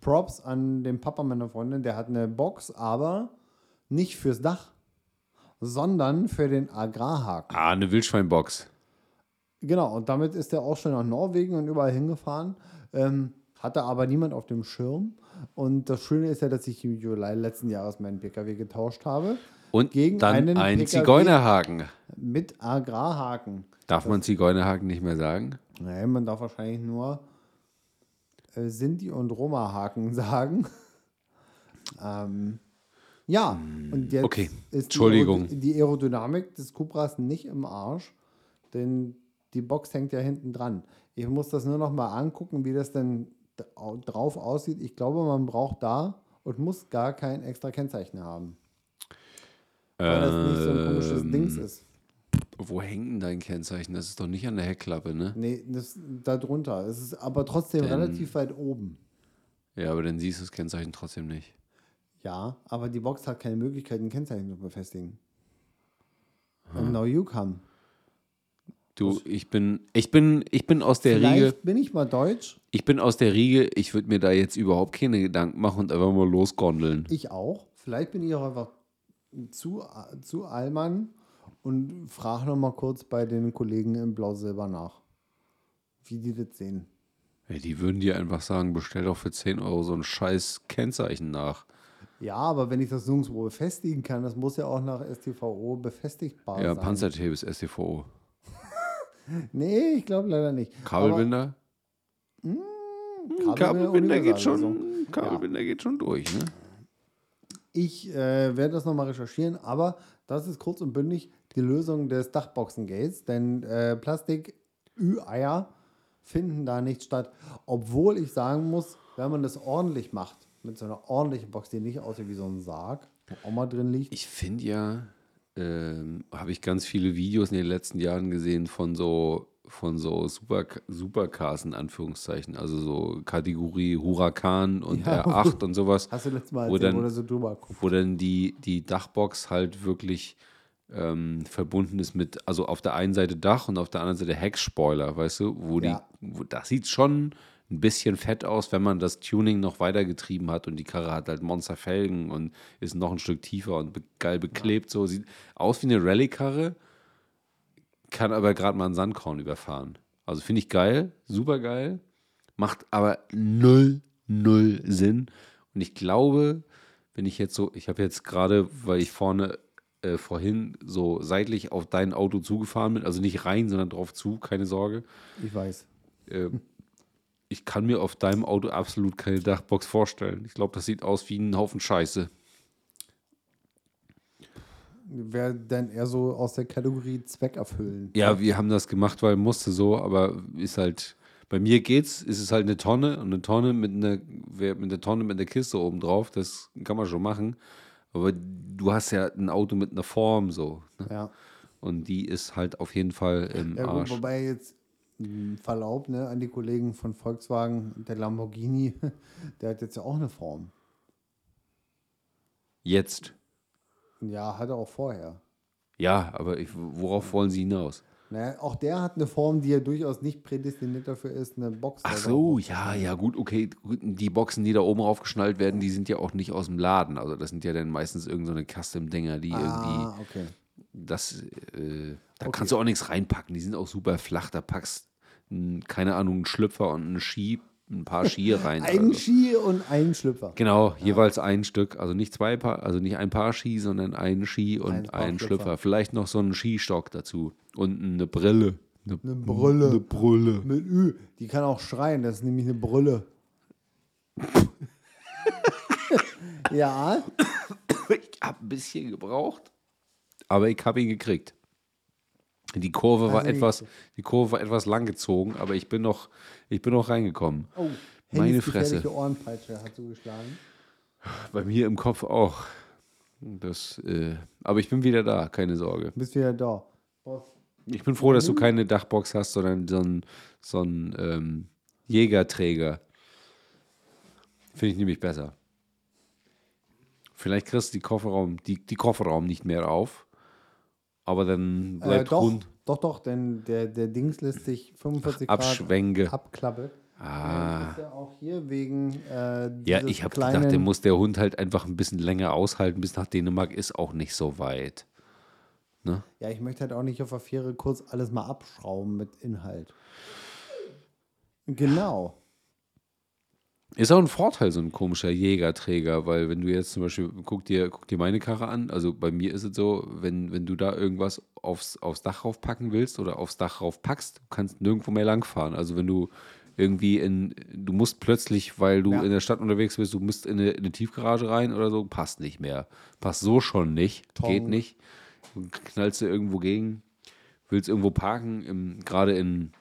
Props an den Papa meiner Freundin, der hat eine Box, aber nicht fürs Dach, sondern für den Agrarhaken. Ah, eine Wildschweinbox. Genau, und damit ist er auch schon nach Norwegen und überall hingefahren. Ähm, hatte aber niemand auf dem Schirm. Und das Schöne ist ja, dass ich im Juli letzten Jahres meinen PKW getauscht habe. Und Gegen dann einen ein PKW Zigeunerhaken. Mit Agrarhaken. Darf man Zigeunerhaken nicht mehr sagen? Nein, man darf wahrscheinlich nur äh, Sinti und Roma-Haken sagen. ähm, ja, und jetzt okay. ist die. Aerodynamik- die Aerodynamik des Cupras nicht im Arsch, denn die Box hängt ja hinten dran. Ich muss das nur noch mal angucken, wie das denn drauf aussieht. Ich glaube, man braucht da und muss gar kein extra Kennzeichen haben. Weil das nicht so ein komisches Ähm, Dings ist. Wo hängt denn dein Kennzeichen? Das ist doch nicht an der Heckklappe, ne? Nee, das da drunter. Es ist aber trotzdem Denn- relativ weit oben. Ja, aber dann siehst du das Kennzeichen trotzdem nicht. Ja, aber die Box hat keine Möglichkeit, ein Kennzeichen zu befestigen. And now you come. Du, ich bin, ich bin, ich bin aus der Vielleicht Riege, bin ich mal deutsch. ich bin aus der Riege, ich würde mir da jetzt überhaupt keine Gedanken machen und einfach mal losgondeln. Ich auch. Vielleicht bin ich auch einfach zu, zu Allmann und frage noch mal kurz bei den Kollegen im Blau-Silber nach, wie die das sehen. Ey, die würden dir einfach sagen, bestell doch für 10 Euro so ein scheiß Kennzeichen nach. Ja, aber wenn ich das nirgendwo befestigen kann, das muss ja auch nach STVO befestigbar Ja, sein. Panzertape ist STVO. Nee, ich glaube leider nicht. Kabelbinder? Aber Hm, Kabelbinder geht schon, Universallösung. Kabelbinder geht schon durch, ne? Ich äh, werde das nochmal recherchieren, aber das ist kurz und bündig die Lösung des Dachboxengates, denn äh, Plastik-Ü-Eier finden da nicht statt. Obwohl ich sagen muss, wenn man das ordentlich macht, mit so einer ordentlichen Box, die nicht aussieht wie so ein Sarg, wo auch mal drin liegt. Ich finde ja, ähm, habe ich ganz viele Videos in den letzten Jahren gesehen von so von so Super, Supercars in Anführungszeichen, also so Kategorie Huracan und Ja. R8 und sowas, Hast du letztes Mal Wo dann- du so drüber wo dann die, die Dachbox halt wirklich ähm, verbunden ist mit, also auf der einen Seite Dach und auf der anderen Seite Heckspoiler, weißt du, wo die, Ja. wo, das sieht schon ein bisschen fett aus, wenn man das Tuning noch weitergetrieben hat und die Karre hat halt Monsterfelgen und ist noch ein Stück tiefer und geil beklebt, so sieht aus wie eine Rallye-Karre, kann aber gerade mal einen Sandkorn überfahren. Also finde ich geil, super geil, macht aber null, null Sinn. Und ich glaube, wenn ich jetzt so, ich habe jetzt gerade, weil ich vorne äh, vorhin so seitlich auf dein Auto zugefahren bin, also nicht rein, sondern drauf zu, keine Sorge. Ich weiß. Äh, ich kann mir auf deinem Auto absolut keine Dachbox vorstellen. Ich glaube, das sieht aus wie ein Haufen Scheiße. Wäre dann eher so aus der Kategorie Zweck erfüllen. Ja, wir haben das gemacht, weil musste so, aber ist halt, bei mir geht's, ist es halt eine Tonne und eine Tonne mit einer, mit einer Tonne mit einer Kiste oben drauf, das kann man schon machen. Aber du hast ja ein Auto mit einer Form so. Ne? Ja. Und die ist halt auf jeden Fall im Ja, gut, Arsch. wobei jetzt Verlaub ne, an die Kollegen von Volkswagen, der Lamborghini, der hat jetzt ja auch eine Form. Jetzt. Ja, hat er auch vorher. Ja, aber ich, worauf wollen sie hinaus? Naja, auch der hat eine Form, die ja durchaus nicht prädestiniert dafür ist, eine Box. Ach so, ja, ja, gut, okay. Die Boxen, die da oben raufgeschnallt werden, die sind ja auch nicht aus dem Laden. Also das sind ja dann meistens irgendeine so Custom-Dinger, die irgendwie Ah, okay. Das, äh, da Okay. kannst du auch nichts reinpacken. Die sind auch super flach. Da packst, n, keine Ahnung, einen Schlüpfer und einen Ski, ein paar Ski rein. Ein oder so. Ski und ein Schlüpfer. Genau, jeweils ein Stück. Also nicht zwei Paar, also nicht ein Paar Ski, sondern ein Ski und Ein ein, Paar Schlüpfer. Schlüpfer. Vielleicht noch so einen Skistock dazu und eine Brille. Eine, Eine Brille. Eine Brille. Mit Ü. Die kann auch schreien, das ist nämlich eine Brille. ja, Ich habe ein bisschen gebraucht, aber ich habe ihn gekriegt. Die Kurve war etwas, die Kurve war etwas langgezogen, aber ich bin noch, ich bin noch reingekommen. oh, Meine Fresse. Ohrenpeitsche hat zugeschlagen. Bei mir im Kopf auch. Das, äh, aber ich bin wieder da, keine Sorge. Bist wieder da. Boss. Ich bin froh, dass du keine Dachbox hast, sondern so einen so einen, ähm, Jägerträger. Finde ich nämlich besser. Vielleicht kriegst du die Kofferraum, die, die Kofferraum nicht mehr auf. Aber dann Äh, bleibt doch, rund doch, doch, denn der, der Dings lässt sich 45 Grad Abschwenke. abklappen. Ah. Ja auch hier wegen äh, Ja, ich habe gedacht, der muss der Hund halt einfach ein bisschen länger aushalten. Bis nach Dänemark ist auch nicht so weit. Ja, ich möchte halt auch nicht auf der Fähre kurz alles mal abschrauben mit Inhalt. Genau. Ist auch ein Vorteil, so ein komischer Jägerträger, weil wenn du jetzt zum Beispiel, guck dir, guck dir meine Karre an, also bei mir ist es so, wenn, wenn du da irgendwas aufs, aufs Dach raufpacken willst oder aufs Dach raufpackst, du kannst nirgendwo mehr langfahren. Also wenn du irgendwie in, du musst plötzlich, weil du Ja. in der Stadt unterwegs bist, du musst in eine, in eine Tiefgarage rein oder so, passt nicht mehr. Passt so schon nicht, Tong. geht nicht. Du knallst du irgendwo gegen, willst irgendwo parken, gerade in,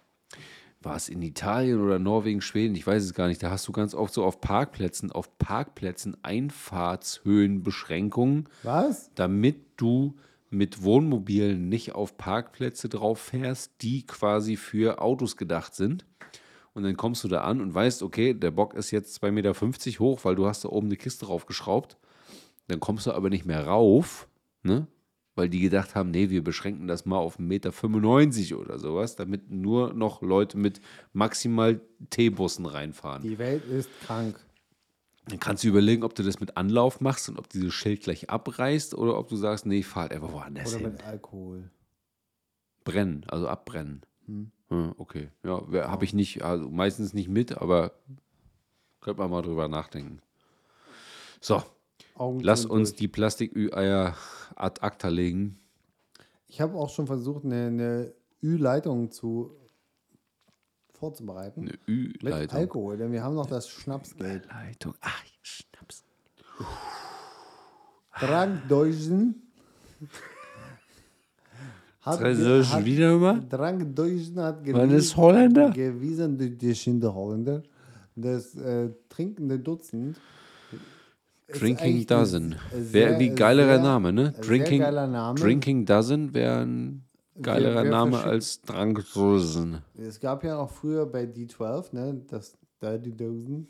war es in Italien oder Norwegen, Schweden, ich weiß es gar nicht, da hast du ganz oft so auf Parkplätzen, auf Parkplätzen Einfahrtshöhenbeschränkungen, Was? damit du mit Wohnmobilen nicht auf Parkplätze drauf fährst, die quasi für Autos gedacht sind. Und dann kommst du da an und weißt, okay, der Bock ist jetzt 2,50 Meter hoch, weil du hast da oben eine Kiste raufgeschraubt. Dann kommst du aber nicht mehr rauf, ne? Weil die gedacht haben, nee, wir beschränken das mal auf 1,95 Meter oder sowas, damit nur noch Leute mit maximal T-Bussen reinfahren. Die Welt ist krank. Dann kannst du überlegen, ob du das mit Anlauf machst und ob dieses Schild gleich abreißt oder ob du sagst, nee, fahr halt einfach woanders Oder hin. mit Alkohol. Brennen, also abbrennen. Hm. Hm, okay, ja, habe ich nicht, also meistens nicht mit, aber könnte man mal drüber nachdenken. So, Augen lass uns durch. die Plastik-Ü-Eier ad acta legen. Ich habe auch schon versucht, eine, eine Ü-Leitung zu vorzubereiten. Eine Mit Ü-Leitung. Alkohol, denn wir haben noch das Schnapsgeld. Leitung. Ach, Schnaps. Drankdeuschen. Hat, ist schon wieder mal? Drankdeuschen hat War das Holländer? gewiesen durch die Schinde Holländer. Das äh, trinkende Dutzend. Drinking Dozen. Wäre wie geilerer sehr- Name, ne? Drinking, Name. Drinking Dozen wäre ein geilerer wär Name als Drankdosen. Es gab ja auch früher bei D12, ne, das Dirty Dozen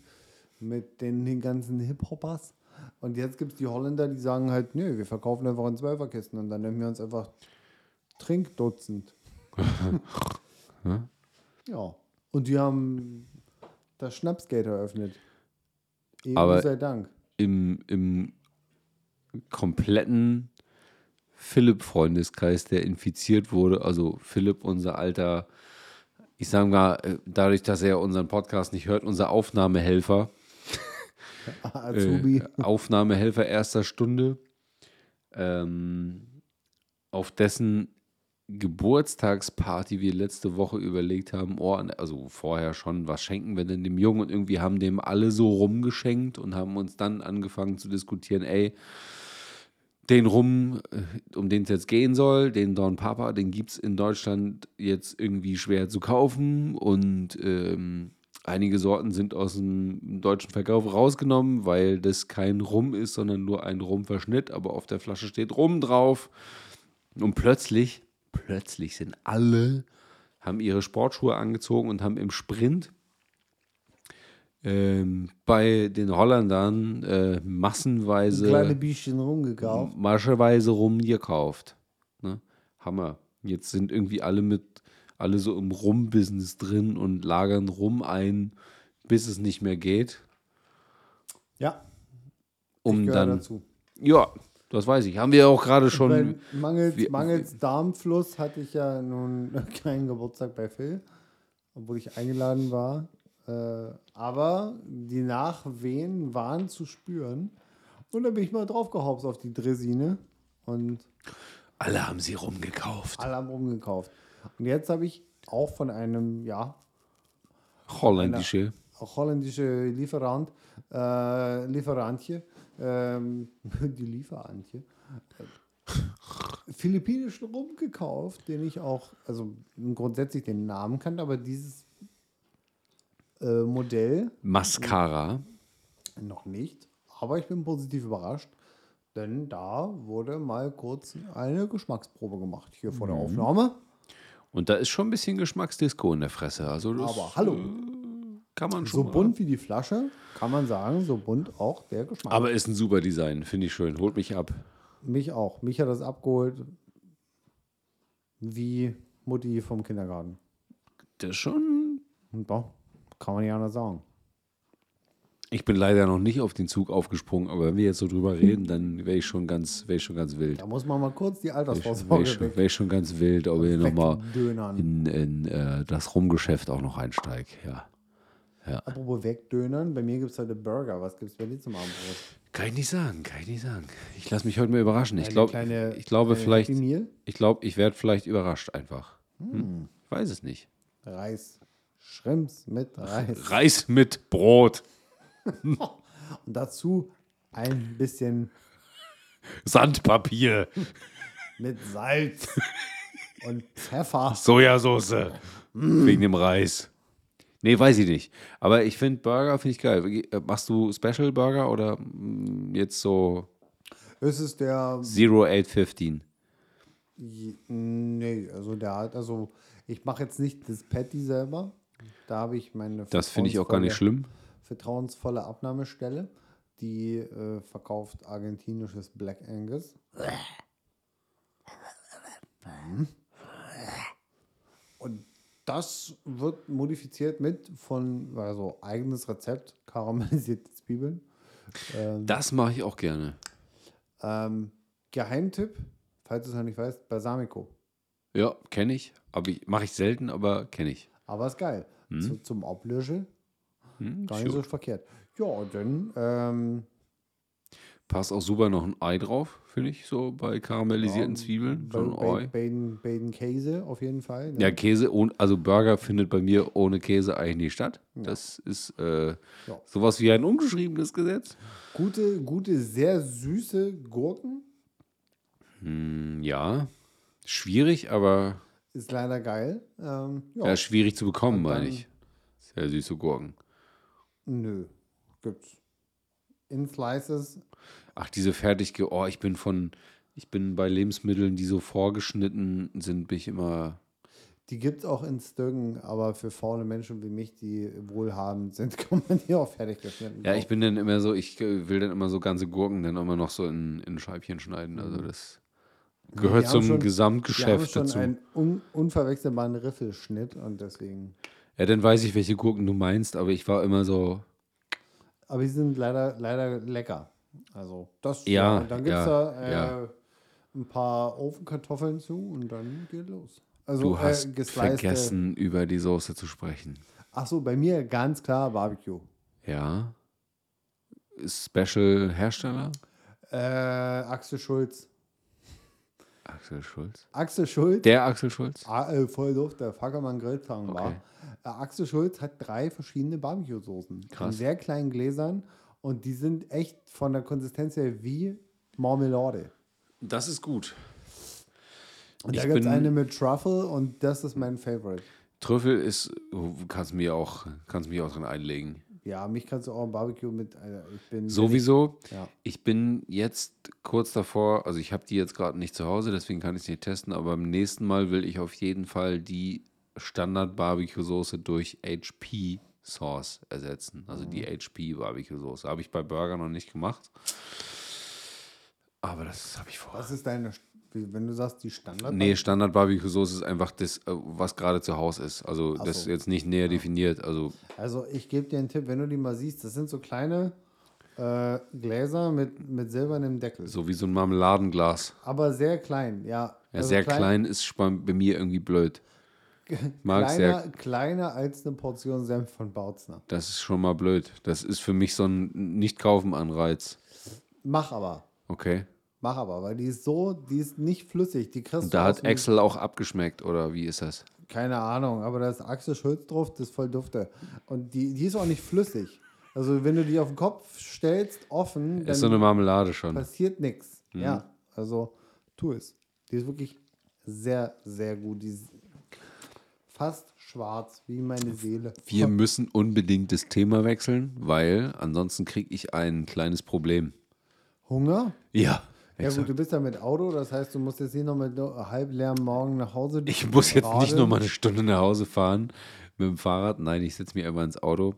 mit den ganzen Hip-Hoppers. Und jetzt gibt es die Holländer, die sagen halt, nö, wir verkaufen einfach in Zwölferkisten und dann nennen wir uns einfach Trinkdutzend. ja. Und die haben das Schnapsgate eröffnet. EU Aber- sei Dank. Im, Im kompletten Philipp-Freundeskreis, der infiziert wurde, also Philipp, unser alter, ich sage mal, äh, dadurch, dass er unseren Podcast nicht hört, unser Aufnahmehelfer, Azubi. äh, Aufnahmehelfer erster Stunde, ähm, auf dessen Geburtstagsparty wir letzte Woche überlegt haben, oh, also vorher schon, was schenken wir denn dem Jungen? Und irgendwie haben dem alle so rumgeschenkt und haben uns dann angefangen zu diskutieren, ey, den Rum, äh, um den es jetzt gehen soll, den Don Papa, den gibt es in Deutschland jetzt irgendwie schwer zu kaufen und ähm, einige Sorten sind aus dem deutschen Verkauf rausgenommen, weil das kein Rum ist, sondern nur ein Rumverschnitt, aber auf der Flasche steht Rum drauf. Und plötzlich, plötzlich sind alle, haben ihre Sportschuhe angezogen und haben im Sprint ähm, bei den Holländern äh, massenweise Kleine Biestchen rumgekauft. mascheweise rumgekauft. Ne? Hammer. Jetzt sind irgendwie alle mit, alle so im Rum-Business drin und lagern Rum ein, bis es nicht mehr geht. Ja, Um dann. dazu. Ja, das weiß ich. Haben wir auch gerade schon. Weil mangels, wir- mangels Darmfluss hatte ich ja nun keinen Geburtstag bei Phil, obwohl ich eingeladen war. Äh, aber die Nachwehen waren zu spüren. Und da bin ich mal draufgehopst auf die Dresine. Und Alle haben sie rumgekauft. Alle haben rumgekauft. Und jetzt habe ich auch von einem, ja, Holländische. holländische Lieferant, äh, Lieferantje, ähm, die Lieferantje, äh, philippinischen Rum gekauft, den ich auch, also grundsätzlich den Namen kannte, aber dieses äh, Modell Mascara. noch nicht. Aber ich bin positiv überrascht, denn da wurde mal kurz eine Geschmacksprobe gemacht hier vor der Aufnahme. Und da ist schon ein bisschen Geschmacksdisco in der Fresse. Also das Aber hallo, kann man schon. so bunt wie die Flasche, kann man sagen, so bunt auch der Geschmack. Aber ist ein super Design, finde ich schön. Holt mich ab. Mich auch. Mich hat das abgeholt wie Mutti vom Kindergarten. Das ist schon. Und doch, kann man nicht anders sagen. Ich bin leider noch nicht auf den Zug aufgesprungen, aber wenn wir jetzt so drüber reden, dann wäre ich schon ganz, wäre ich schon ganz wild. Da muss man mal kurz die Wäre ich, wär Altersvorsorge ich, wär ich schon ganz wild, ob ich nochmal in, in äh, das Rumgeschäft auch noch einsteige. Ja. Apropos wegdönern, bei mir gibt es heute Burger. Was gibt es bei dir zum Abendbrot? Kann ich nicht sagen, kann ich nicht sagen. Ich lasse mich heute mal überraschen. Ich, glaub, kleine- ich glaube vielleicht, ich glaube, ich werde vielleicht überrascht einfach. Hm. Ich weiß es nicht. Reis. Shrimps mit Reis. Reis mit Brot, Und dazu ein bisschen Sandpapier, mit Salz und Pfeffer. Sojasauce wegen dem Reis. Nee, weiß ich nicht. Aber ich finde Burger finde ich geil. Äh, Machst du Special Burger oder mm, jetzt so Es ist der. 0815? Nee, also der hat, also ich mache jetzt nicht das Patty selber. Da habe ich meine Das finde ich auch gar nicht schlimm. Vertrauensvolle Abnahmestelle. Die äh, verkauft argentinisches Black Angus. Mhm. Und das wird modifiziert mit von, also eigenes Rezept, karamellisierte Zwiebeln. Das mache ich auch gerne. Ähm, Geheimtipp, falls du es noch nicht weißt, Balsamico. Ja, kenne ich. Aber ich, mache ich selten, aber kenne ich. Aber ist geil. Zu, zum Ablöschen Hm, gar nicht so sure. verkehrt. Ja, dann ähm, Passt auch super noch ein Ei drauf, finde ich, so bei karamellisierten Zwiebeln. So ein Ei. Baden, Baden Käse auf jeden Fall. Ne? Ja, Käse, ohne, also Burger findet bei mir ohne Käse eigentlich nicht statt. Das ist äh, Ja. sowas wie ein ungeschriebenes Gesetz. Gute, gute, sehr süße Gurken. Hm, ja, schwierig, aber Ist leider geil. Ähm, ja, ja, schwierig zu bekommen, Und meine ich. Sehr süße Gurken. nö. Gibt's. In Slices. Ach, diese fertige, oh, ich bin von, ich bin bei Lebensmitteln, die so vorgeschnitten sind, bin ich immer, Die gibt es auch in Stöcken, aber für faule Menschen wie mich, die wohlhabend sind, kann man die auch fertig geschnitten ja, ich bin dann immer so, ich äh, will dann immer so ganze Gurken dann immer noch so in, in Scheibchen schneiden. Also das gehört Mhm. haben zum schon- Wir haben Gesamtgeschäft schon dazu. einen un unverwechselbaren Riffelschnitt und deswegen. Ja, dann weiß ich, welche Gurken du meinst, aber ich war immer so, Aber die sind leider, leider lecker. Also das Ja, dann gibt es ja, da äh, ja. ein paar Ofenkartoffeln zu und dann geht los. Also du hast äh, vergessen, über die Soße zu sprechen. Ach so, bei mir ganz klar Barbecue. Ja. Special Hersteller? Äh, Axel Schulz. Axel Schulz. Axel Schulz. Der Axel Schulz? Ah, äh, voll doof, der Fackelmann Grillzangen war. Okay. Äh, Axel Schulz hat drei verschiedene Barbecue-Soßen. In Krass. sehr kleinen Gläsern und die sind echt von der Konsistenz her wie Marmelade. Das ist gut. Und Ich da gibt es eine mit Truffle und das ist mein Favorite. Trüffel ist, du kannst mir auch, kannst mich auch drin einlegen. Ja, mich kannst du auch im Barbecue mit. Alter, ich bin Sowieso. Ja. Ich bin jetzt kurz davor, also ich habe die jetzt gerade nicht zu Hause, deswegen kann ich es nicht testen, aber beim nächsten Mal will ich auf jeden Fall die Standard-Barbecue-Soße durch HP-Sauce ersetzen. Also die HP-Barbecue-Soße. Habe ich bei Burger noch nicht gemacht. Aber das habe ich vor. Was ist deine, wenn du sagst, die Standard? Nee, Standard-Barbecue-Soße ist einfach das, äh, was gerade zu Hause ist. Also das ist so. jetzt nicht näher definiert. Also Also ich gebe dir einen Tipp, wenn du die mal siehst, das sind so kleine äh, Gläser mit, mit silbernem Deckel. so wie so ein Marmeladenglas. Aber sehr klein, ja. Ja, Also sehr klein, ist bei, bei mir irgendwie blöd. Mag Kleiner, sehr, kleiner als eine Portion Senf von Bautzner. das ist schon mal blöd. Das ist für mich so ein Nicht-Kaufen-Anreiz. Mach aber. Okay. Mach aber, weil die ist so, die ist nicht flüssig. Die kriegst Und da hat Axel auch abgeschmeckt, oder wie ist das? Keine Ahnung, aber da ist Axel Schulz drauf, das ist voll dufte. Und die, die ist auch nicht flüssig. Also wenn du die auf den Kopf stellst, offen, Ist so eine Marmelade schon. passiert nichts. Mhm. Ja, also tu es. Die ist wirklich sehr, sehr gut. Die ist fast schwarz, wie meine Seele. Wir müssen unbedingt das Thema wechseln, weil ansonsten kriege ich ein kleines Problem. Hunger? Ja. Ja gut, du bist ja mit Auto, das heißt, du musst jetzt nicht noch mit halb leerem Morgen nach Hause. Ich muss jetzt nicht radeln. noch mal eine Stunde nach Hause fahren mit dem Fahrrad. Nein, ich setze mich einfach ins Auto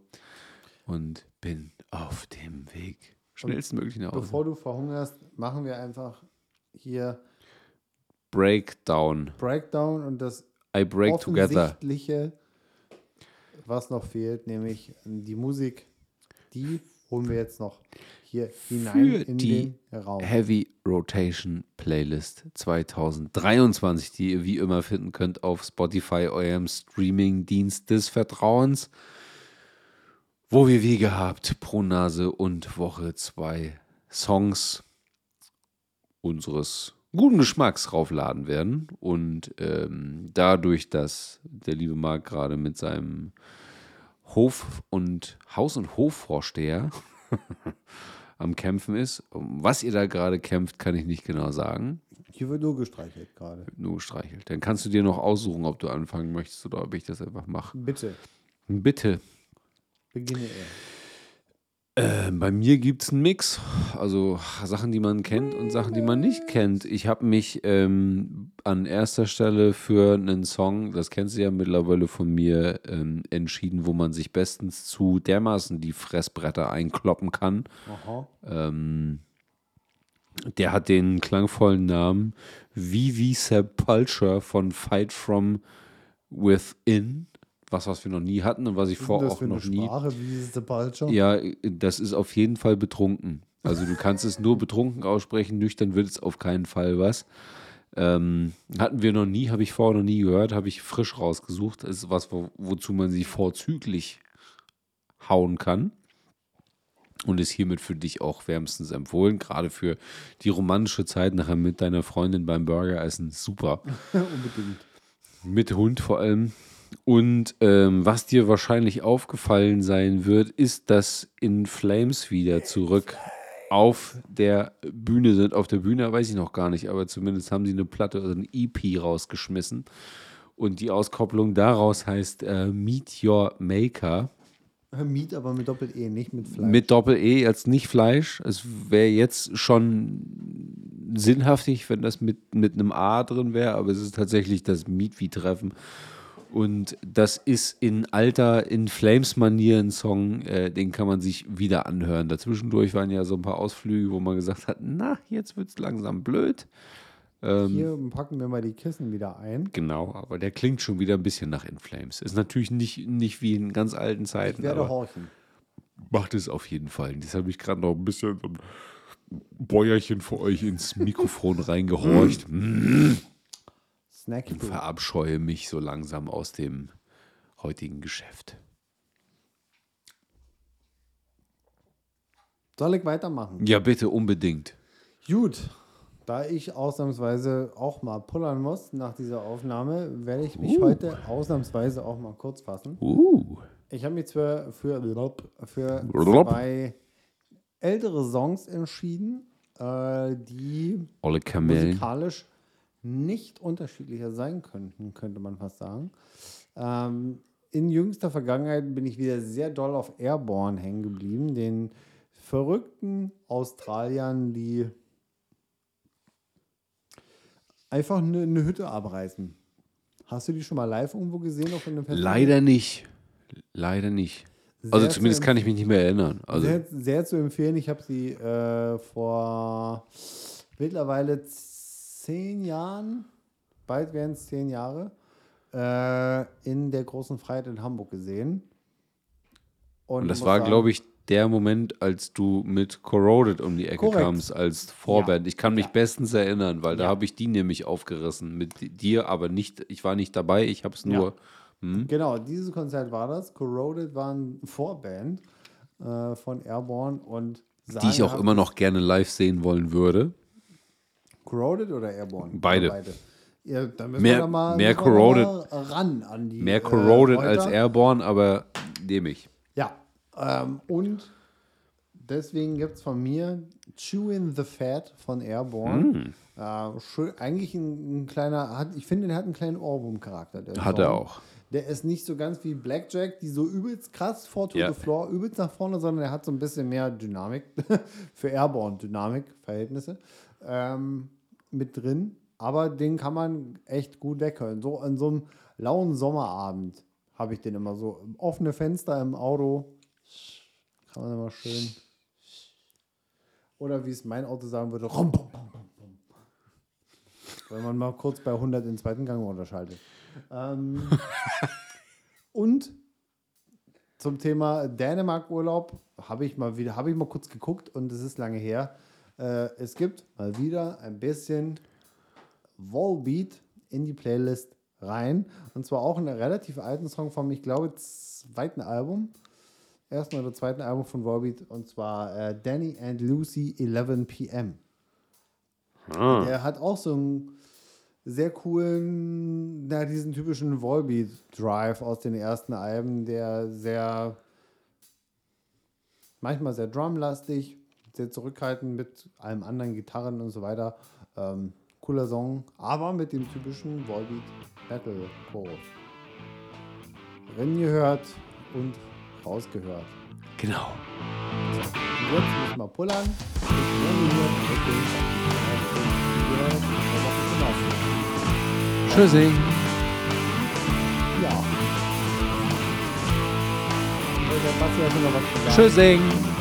und bin auf dem Weg. Schnellstmöglich nach Hause. Bevor du verhungerst, machen wir einfach hier Breakdown. Breakdown und das I break together. Offensichtliche, was noch fehlt, nämlich die Musik, die holen wir jetzt noch hier hinein Für in die den Raum. Heavy Rotation Playlist 2023, die ihr wie immer finden könnt auf Spotify, eurem Streaming-Dienst des Vertrauens, wo wir wie gehabt pro Nase und Woche zwei Songs unseres guten Geschmacks raufladen werden. Und ähm, dadurch, dass der liebe Marc gerade mit seinem Hof- und Haus- und Hofvorsteher am Kämpfen ist. Um Was ihr da gerade kämpft, kann ich nicht genau sagen. Hier wird nur gestreichelt gerade. Nur gestreichelt. Dann kannst du dir noch aussuchen, ob du anfangen möchtest oder ob ich das einfach mache. Bitte, Bitte. beginne er. Äh, bei mir gibt es einen Mix. Also Sachen, die man kennt und Sachen, die man nicht kennt. Ich habe mich ähm, an erster Stelle für einen Song, das kennst du ja mittlerweile von mir, ähm, entschieden, wo man sich bestens zu dermaßen die Fressbretter einkloppen kann. Ähm, der hat den klangvollen Namen Vivi Sepulture von Fight From Within. Was, was wir noch nie hatten und was ich Was ist vor denn das auch noch nie. Sprache? Wie ist der Palcher? Ja, das ist auf jeden Fall betrunken. Also du kannst es nur betrunken aussprechen, nüchtern wird es auf keinen Fall was. Ähm, hatten wir noch nie, habe ich vorher noch nie gehört, habe ich frisch rausgesucht. Das ist was, wo, wozu man sich vorzüglich hauen kann. Und ist hiermit für dich auch wärmstens empfohlen. Gerade für die romantische Zeit nachher mit deiner Freundin beim Burger essen. Super. Unbedingt. Mit Hund vor allem. Und ähm, was dir wahrscheinlich aufgefallen sein wird, ist, dass In Flames wieder zurück auf der Bühne sind. Auf der Bühne weiß ich noch gar nicht, aber zumindest haben sie eine Platte oder ein EP rausgeschmissen. Und die Auskopplung daraus heißt äh, Meet Your Maker. Miet aber mit Doppel-E, nicht mit Fleisch. Mit Doppel-E als nicht Fleisch. Es wäre jetzt schon sinnhaftig, wenn das mit, mit einem A drin wäre, aber es ist tatsächlich das Meet wie Treffen. Und das ist in alter, in Flames-Manier ein Song, äh, den kann man sich wieder anhören. Dazwischendurch waren ja so ein paar Ausflüge, wo man gesagt hat, na, jetzt wird es langsam blöd. Ähm, Hier packen wir mal die Kissen wieder ein. Genau, aber der klingt schon wieder ein bisschen nach In Flames. Ist natürlich nicht, nicht wie in ganz alten Ich Zeiten, werde aber horchen. macht es auf jeden Fall. Jetzt habe ich gerade noch ein bisschen so ein Bäuerchen für euch ins Mikrofon reingehorcht. Snacky Food. Verabscheue mich so langsam aus dem heutigen Geschäft. Soll ich weitermachen? Ja, bitte, unbedingt. Gut. Da ich ausnahmsweise auch mal pullern muss nach dieser Aufnahme, werde ich mich Uh. heute ausnahmsweise auch mal kurz fassen. Uh. Ich habe mich zwar für, für Blop. zwei ältere Songs entschieden, äh, die musikalisch nicht unterschiedlicher sein könnten, könnte man fast sagen. Ähm, in jüngster Vergangenheit bin ich wieder sehr doll auf Airborne hängen geblieben, den verrückten Australiern, die einfach eine, eine Hütte abreißen. Hast du die schon mal live irgendwo gesehen auf einem? Leider nicht. Leider nicht. Also Sehr zumindest zu kann ich mich nicht mehr erinnern. Also sehr, sehr zu empfehlen. Ich habe sie äh, vor mittlerweile zehn Jahren, bald werden es zehn Jahre, äh, in der großen Freiheit in Hamburg gesehen. und das war, glaube ich, der Moment, als du mit Corroded um die Ecke Korrekt. kamst als Vorband. Ich kann mich Ja. bestens erinnern, weil da Ja. habe ich die nämlich aufgerissen. Mit dir, aber nicht, ich war nicht dabei, ich habe es nur. Genau, dieses Konzert war das. Corroded war ein Vorband äh, von Airborne und Die ich auch immer noch gerne live sehen wollen würde. Corroded oder Airborne? Beide. Oder Ja, dann müssen Mehr- mal, mehr Corroded. ran an die. Mehr corroded äh, als. Airborne, aber nehme ich. Ja. Ähm, und deswegen gibt es von mir Chewing the Fat von Airborne. Äh, schön, eigentlich ein, ein kleiner, hat, ich finde, der hat einen kleinen Ohrwurm-Charakter. der Hat er Song. auch. Der ist nicht so ganz wie Blackjack, die so übelst krass vor to Ja. the floor, übelst nach vorne, sondern er hat so ein bisschen mehr Dynamik für Airborne Dynamik Verhältnisse ähm, mit drin. Aber den kann man echt gut weghören. So an so einem lauen Sommerabend habe ich den immer so offene Fenster im Auto. Kann man immer schön. Oder wie es mein Auto sagen würde, rum, bum, bum, bum, wenn man mal kurz bei 100 in den zweiten Gang runterschaltet. Ähm, und zum Thema Dänemark-Urlaub habe ich mal wieder, habe ich mal kurz geguckt und es ist lange her. Äh, es gibt mal wieder ein bisschen Volbeat in die Playlist rein. Und zwar auch einen relativ alten Song vom, ich glaube, zweiten Album. Ersten oder zweiten Album von Volbeat. Und zwar äh, Danny and Lucy 11 PM. Ah. Der hat auch so einen sehr coolen, na, diesen typischen Volbeat-Drive aus den ersten Alben, der sehr, manchmal sehr drumlastig, sehr zurückhaltend mit allem anderen Gitarren und so weiter. Ähm, cooler Song, aber mit dem typischen Volbeat Battle Chorus. Reingehört und rausgehört. Genau. Und jetzt müssen wir pullern. Tschüssing. Ja. Tschüssing.